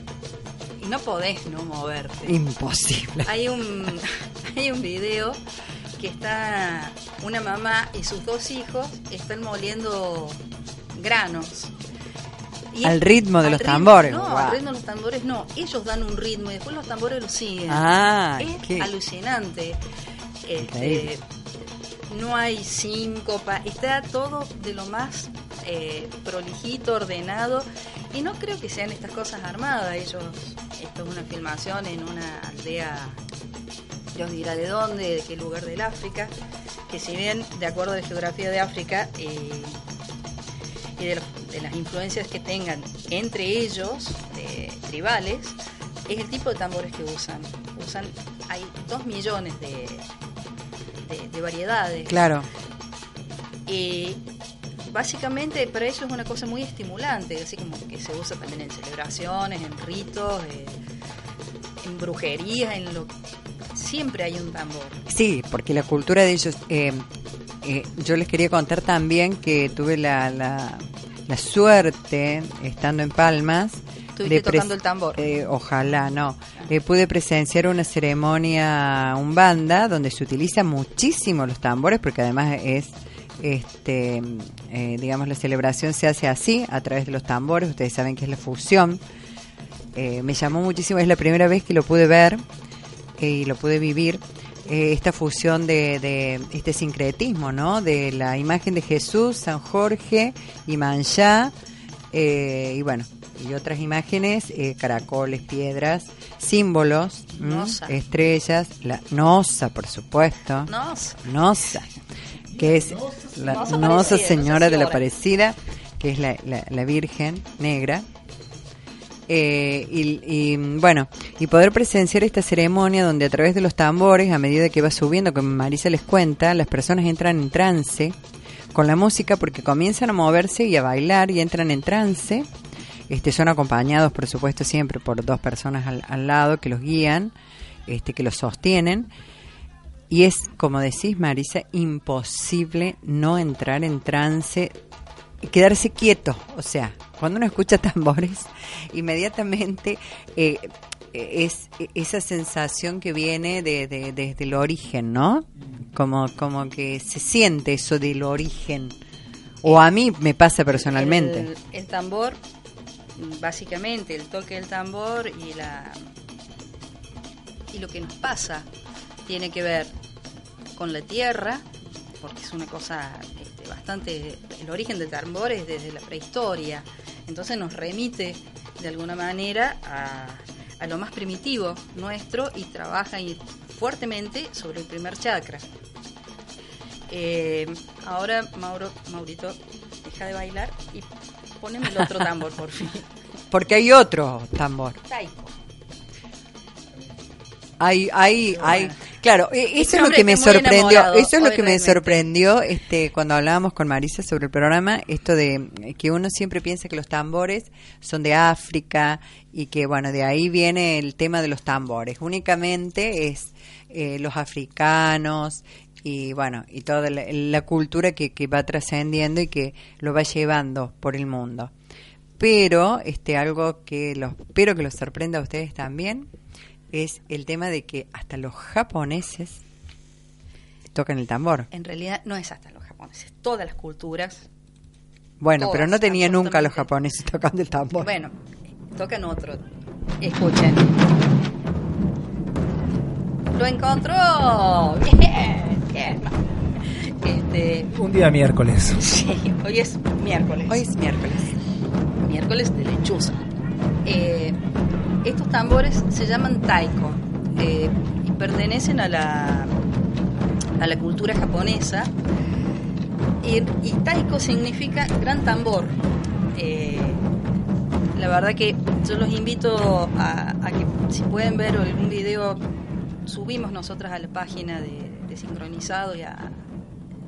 y no podés no moverte. Imposible. Hay un, (laughs) hay un video que está una mamá y sus dos hijos están moliendo granos. Y Al ritmo de al los ritmo- tambores, No, guau. al ritmo de los tambores no. Ellos dan un ritmo y después los tambores lo siguen. Ah, es qué- alucinante. Este. No hay síncopa, está todo de lo más eh, prolijito, ordenado. Y no creo que sean estas cosas armadas. Ellos, esto es una filmación en una aldea, Dios dirá de dónde, de qué lugar del África. Que si bien, de acuerdo a la geografía de África, eh, y de, las influencias que tengan entre ellos, tribales, es el tipo de tambores que usan. Usan, hay dos millones de, de, de variedades. Claro. Y básicamente para ellos es una cosa muy estimulante, así como que se usa también en celebraciones, en ritos, eh, en brujerías, en lo siempre hay un tambor. Sí, porque la cultura de ellos. eh, eh, yo les quería contar también que tuve la, la, la suerte, estando en Palmas. Estuviste tocando el tambor. eh, ojalá, no. Eh, pude presenciar una ceremonia umbanda donde se utilizan muchísimo los tambores, porque además es. Este, eh, digamos, la celebración se hace así, a través de los tambores. Ustedes saben que es la fusión. Eh, me llamó muchísimo, es la primera vez que lo pude ver eh, y lo pude vivir esta fusión de, de este sincretismo, ¿no? De la imagen de Jesús, San Jorge y Manchá, eh, y bueno, y otras imágenes, eh, caracoles, piedras, símbolos, estrellas, la nosa, por supuesto, No, nosa, que es la Nosa señora de la Señora. Aparecida, que es la, la, la Virgen negra, eh, y, y, bueno, y poder presenciar esta ceremonia donde a través de los tambores, a medida que va subiendo, como Marisa les cuenta, las personas entran en trance con la música porque comienzan a moverse y a bailar y entran en trance Este, son acompañados, por supuesto, siempre por dos personas al, al lado que los guían, este, que los sostienen. Y es, como decís, Marisa, imposible no entrar en trance y quedarse quieto. O sea, cuando uno escucha tambores, (laughs) inmediatamente eh, es esa sensación que viene de- desde el origen, ¿no? Como, como que se siente eso del origen. O a mí me pasa personalmente. El, el tambor, básicamente, el toque del tambor y la y lo que nos pasa tiene que ver con la tierra, porque es una cosa este, bastante. El origen del tambor es desde la prehistoria, entonces nos remite de alguna manera a, a lo más primitivo nuestro y trabaja fuertemente sobre el primer chakra. Eh, ahora, Mauro, Maurito, deja de bailar y poneme el otro (laughs) tambor, por fin. Porque hay otro tambor. Taiko. Hay, hay, hay. Claro, e- eso Ese es lo que me sorprendió. Eso es lo que me sorprendió este, cuando hablábamos con Marisa sobre el programa, esto de que uno siempre piensa que los tambores son de África y que, bueno, de ahí viene el tema de los tambores. Únicamente es eh, los africanos y, bueno, y toda la, la cultura que, que va trascendiendo y que lo va llevando por el mundo. Pero, este, algo que los, espero que los sorprenda a ustedes también, es el tema de que hasta los japoneses tocan el tambor. En realidad no es hasta los japoneses, todas las culturas. Bueno, Todas, pero no tenía nunca a los japoneses tocando el tambor. Bueno, tocan otro. Escuchen. Lo encontró. Bien, bien. Este, Un día miércoles. (laughs) sí, hoy es miércoles. Hoy es miércoles. miércoles de lechuza. Eh, estos tambores se llaman taiko eh, y pertenecen a la, a la cultura japonesa. Y, y taiko significa gran tambor. Eh, la verdad que yo los invito a, a que si pueden ver algún video, subimos nosotras a la página de, de Sincronizado y a,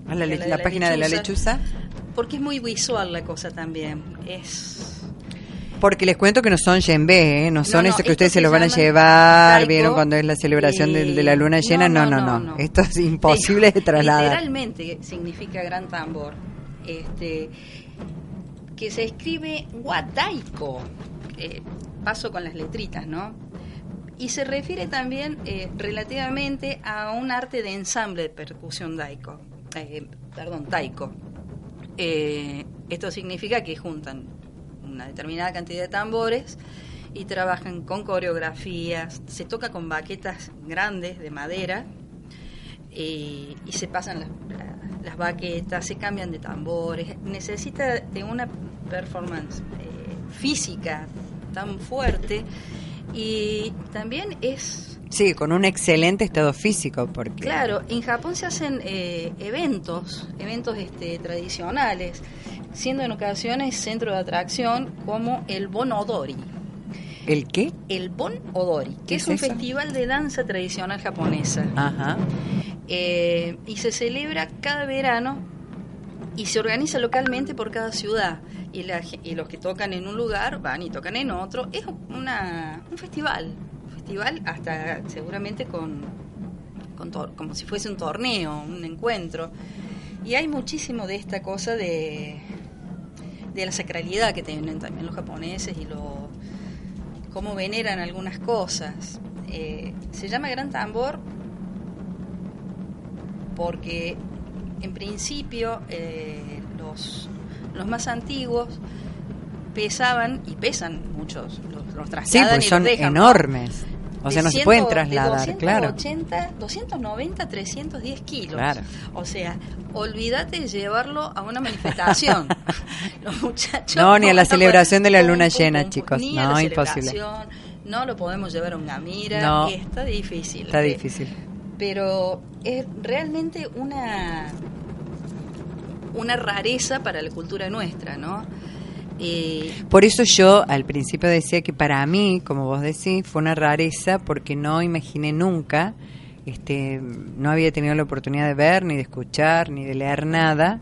A la, a la página de la lechuza. porque es muy visual la cosa también. Es Porque les cuento que no son yembe, ¿eh? no son no, esos que ustedes se se los van a llevar, taiko vieron cuando es la celebración de, la luna llena, no, no, no. Esto es imposible de trasladar. Literalmente significa gran tambor. Este, que se escribe Wataiko. Eh, paso con las letritas, ¿no? Y se refiere también eh, relativamente a un arte de ensamble de percusión daiko. eh, perdón, taiko. Eh, esto significa que juntan una determinada cantidad de tambores y trabajan con coreografías, se toca con baquetas grandes de madera eh, y se pasan las, la- las baquetas, se cambian de tambores, necesita de una performance eh, física tan fuerte y también es Sí, con un excelente estado físico, porque Claro, en Japón se hacen eh, eventos, eventos este, tradicionales, siendo en ocasiones centro de atracción como el Bon Odori. ¿el qué? El Bon Odori, ¿Qué que es, es un festival de danza tradicional japonesa. Ajá. Eh, y se celebra cada verano y se organiza localmente por cada ciudad. Y, la y los que tocan en un lugar van y tocan en otro. Es una, un festival. Un festival hasta seguramente con, con tor- como si fuese un torneo, un encuentro. Y hay muchísimo de esta cosa de, de la sacralidad que tienen también los japoneses y lo, cómo veneran algunas cosas. Eh, se llama Gran Tambor porque en principio eh, los, los más antiguos pesaban y pesan muchos, los, los Sí, pues y son los dejan, ¿no? enormes. O De sea, no se 100 pueden de trasladar, claro. 280, 290, 310 kilos. Claro. O sea, olvídate de llevarlo a una manifestación. (laughs) Los muchachos. No, ni a la celebración de la luna llena, chicos. Ni a No, la imposible. No lo podemos llevar a una mira. No. Está difícil. Está Eh, difícil. pero es realmente una una rareza para la cultura nuestra, ¿no? Eh, Por eso yo al principio decía que para mí, como vos decís, fue una rareza porque no imaginé nunca, este, no había tenido la oportunidad de ver, ni de escuchar, ni de leer nada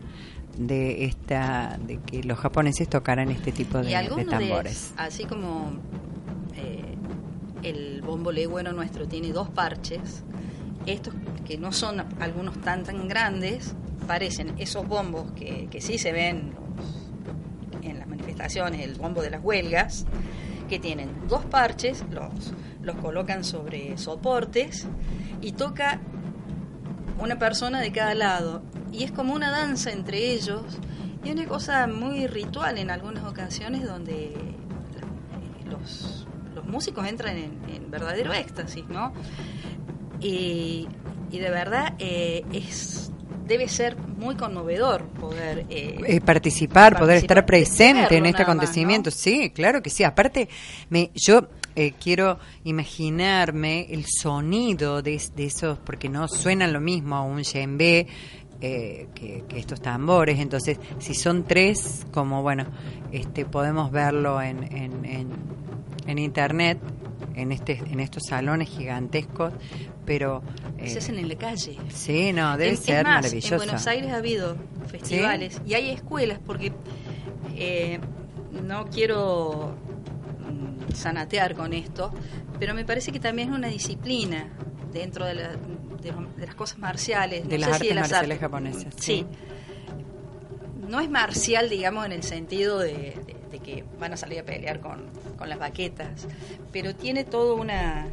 de esta de que los japoneses tocaran este tipo de, y de algunos de, tambores. así como eh, el bombo legüero nuestro tiene dos parches, estos que no son algunos tan tan grandes, parecen esos bombos que, que sí se ven los- en las manifestaciones, el bombo de las huelgas, que tienen dos parches, los, los colocan sobre soportes y toca una persona de cada lado. Y es como una danza entre ellos y una cosa muy ritual en algunas ocasiones donde los, los músicos entran en, verdadero éxtasis, ¿no? Y, y de verdad eh, es debe ser muy conmovedor poder eh, Eh, participar, poder estar presente en este más, acontecimiento. Sí, claro que sí. Aparte, me, yo eh, quiero imaginarme el sonido de, de esos, porque no suenan lo mismo a un djembe eh, que, que estos tambores. Entonces, si son tres, como bueno, este podemos verlo en, en, en, en internet, en, este, en estos salones gigantescos, pero... eh, se hacen en la calle. Sí, no, debe Es- es ser más, maravilloso. En Buenos Aires ha habido festivales y hay escuelas porque eh, no quiero mm, sanatear con esto, pero me parece que también es una disciplina dentro de, la- de de las cosas marciales. De no las sé si artes las marciales artes- japonesas, Sí. sí. No es marcial, digamos, en el sentido de, de- de que van a salir a pelear con, con las baquetas, pero tiene toda una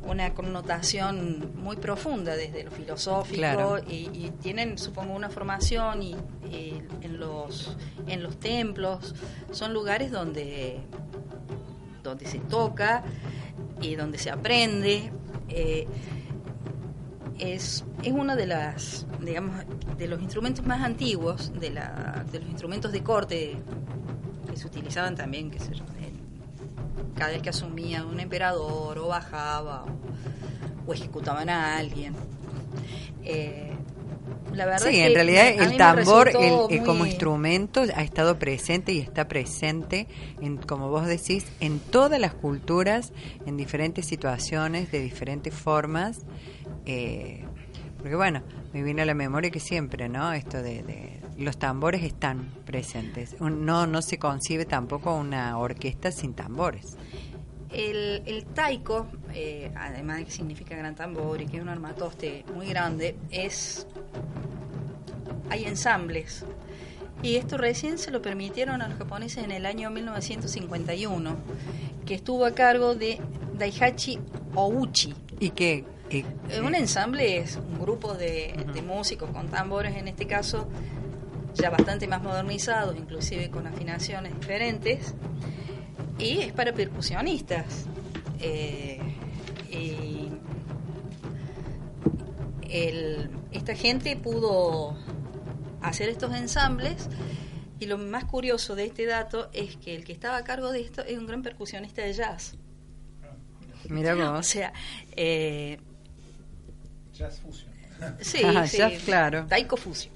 una connotación muy profunda desde lo filosófico Claro. y, y tienen supongo una formación y, y en los en los templos son lugares donde donde se toca y donde se aprende eh, es, es uno de las digamos de los instrumentos más antiguos de la de los instrumentos de corte que se utilizaban también que se, en- cada vez que asumía un emperador o bajaba o, o ejecutaban a alguien. Eh, la verdad Sí, es en realidad me- el tambor el- como instrumento ha estado presente y está presente, en, como vos decís, en todas las culturas, en diferentes situaciones, de diferentes formas. eh, porque bueno, me viene a la memoria que siempre, ¿no? Esto de, de- los tambores están presentes. No, no se concibe tampoco una orquesta sin tambores. El, el taiko, eh, además de que significa gran tambor y que es un armatoste muy grande, es hay ensambles. Y esto recién se lo permitieron a los japoneses en el año 1951, que estuvo a cargo de Daihachi Ouchi. Y que eh, Eh, Un ensamble es un grupo de, de músicos con tambores, en este caso ya bastante más modernizados, inclusive con afinaciones diferentes, y es para percusionistas. Eh, y el- esta gente pudo hacer estos ensambles y lo más curioso de este dato es que el que estaba a cargo de esto es un gran percusionista de jazz. mira (laughs) O vos. sea, eh, Jazz Fusion. (laughs) Sí, Ah, sí. ya, claro. Taiko Fusion.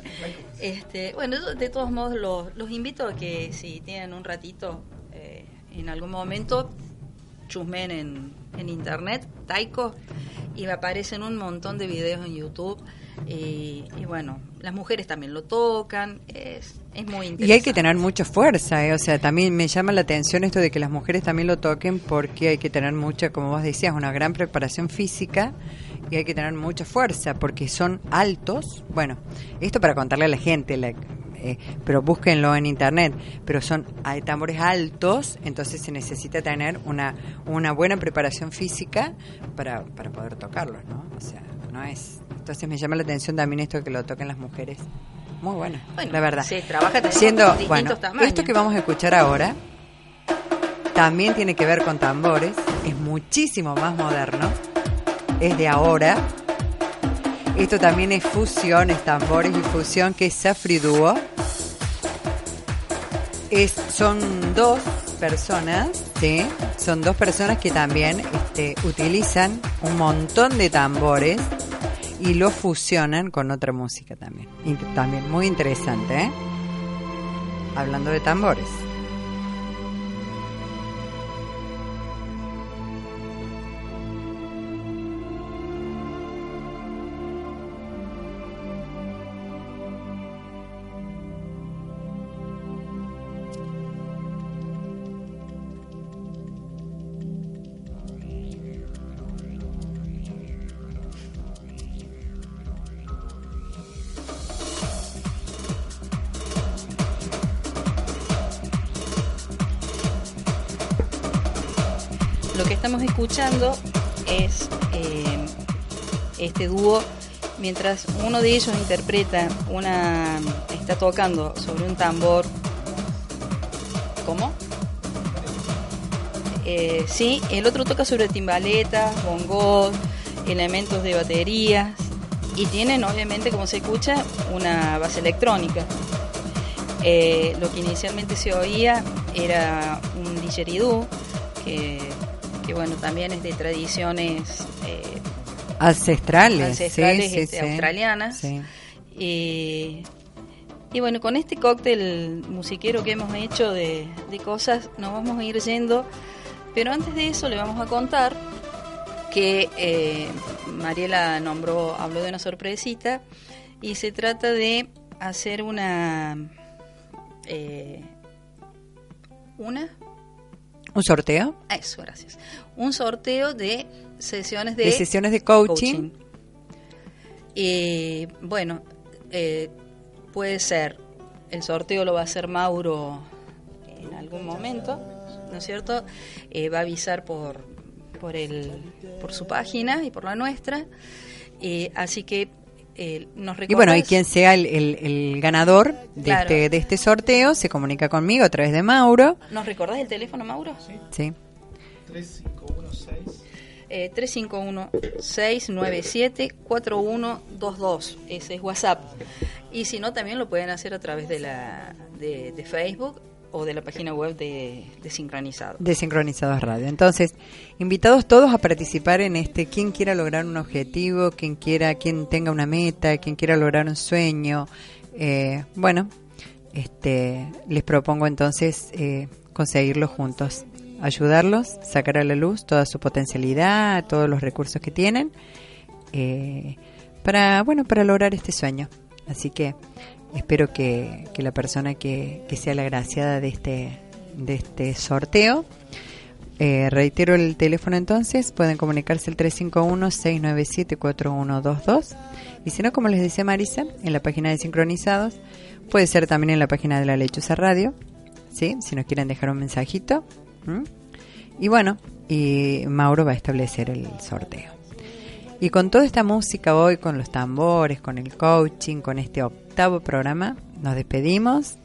(laughs) este, bueno, yo de todos modos los, los invito a que si tienen un ratito en algún momento chusmen en, en internet Taiko y me aparecen un montón de videos en YouTube y, y bueno, las mujeres también lo tocan, es, es muy interesante. Y hay que tener mucha fuerza, ¿eh? o sea, también me llama la atención esto de que las mujeres también lo toquen porque hay que tener mucha, como vos decías, una gran preparación física y hay que tener mucha fuerza porque son altos. Bueno, esto para contarle a la gente, la- eh, pero búsquenlo en internet, pero son hay tambores altos, entonces se necesita tener una, una buena preparación física para, para poder tocarlos, ¿no? O sea, no es... Entonces me llama la atención también esto de que lo toquen las mujeres. Muy bueno, Bueno, la verdad. se trabaja Siendo, bueno, tamaños. esto que vamos a escuchar ahora también tiene que ver con tambores, es muchísimo más moderno, es de ahora. Esto también es fusión, es tambores y fusión, que es Safri Duo. Son dos personas, ¿sí? Son dos personas que también este, utilizan un montón de tambores y lo fusionan con otra música también. También muy interesante, ¿eh? Hablando de tambores. Es eh, este dúo. Mientras uno de ellos interpreta una. está tocando sobre un tambor. ¿Cómo? Eh, sí, el otro toca sobre timbaletas, bongos, elementos de baterías y tienen obviamente, como se escucha, una base electrónica. Eh, lo que inicialmente se oía era un didgeridoo, que, que bueno, también es de tradiciones eh, Ancestrales. ancestrales sí, este, sí. australianas. Sí. Y bueno, con este cóctel musiquero que hemos hecho de, de cosas, nos vamos a ir yendo. Pero antes de eso le vamos a contar que eh, Mariela nombró, habló de una sorpresita y se trata de hacer una... eh, una ¿Un sorteo? Eso, gracias. Un sorteo de sesiones de, De sesiones de coaching. Y bueno, eh, puede ser, el sorteo lo va a hacer Mauro en algún momento, ¿no es cierto? Eh, va a avisar por, por, el, por su página y por la nuestra. Eh, así que eh, nos Y bueno, y quien sea el, el- el ganador de, Claro. este, de este sorteo se comunica conmigo a través de Mauro. ¿Nos recordás el teléfono, Mauro? Sí. 3516. Eh, 351-697-4122. Ese es WhatsApp. Y si no, también lo pueden hacer a través de, la, de, de Facebook o de la página web de, de Sincronizado. de Sincronizados Radio. Entonces, invitados todos a participar en este, quien quiera lograr un objetivo, quien quiera, quien tenga una meta, quien quiera lograr un sueño. Eh, bueno, este, les propongo entonces eh, conseguirlo juntos, ayudarlos, sacar a la luz toda su potencialidad, todos los recursos que tienen, eh, para, bueno, para lograr este sueño. Así que espero que, que la persona que, que sea la agraciada de este, de este sorteo, eh, reitero el teléfono entonces, pueden comunicarse al 351-697-4122 y si no, como les decía Marisa, en la página de Sincronizados, puede ser también en la página de la Lechuza Radio, ¿sí? si nos quieren dejar un mensajito. Y bueno, y Mauro va a establecer el sorteo. Y con toda esta música hoy, con los tambores, con el coaching, con este octavo programa, nos despedimos.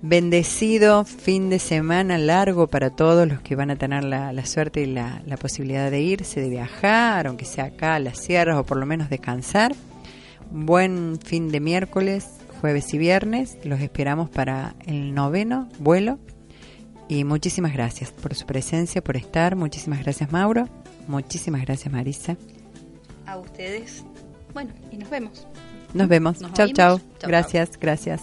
Bendecido fin de semana largo para todos los que van a tener la, suerte y la posibilidad de irse, de viajar, aunque sea acá a las sierras o por lo menos descansar. Buen fin de miércoles, jueves y viernes. Los esperamos para el noveno vuelo. Y muchísimas gracias por su presencia, por estar. Muchísimas gracias Mauro. Muchísimas gracias Marisa. A ustedes. Bueno, y nos vemos. Nos vemos. Nos chau, oímos. chau. Chau, Gracias, gracias.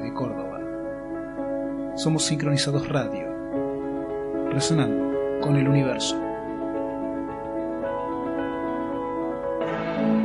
de Córdoba. Somos Sincronizados Radio, resonando con el universo.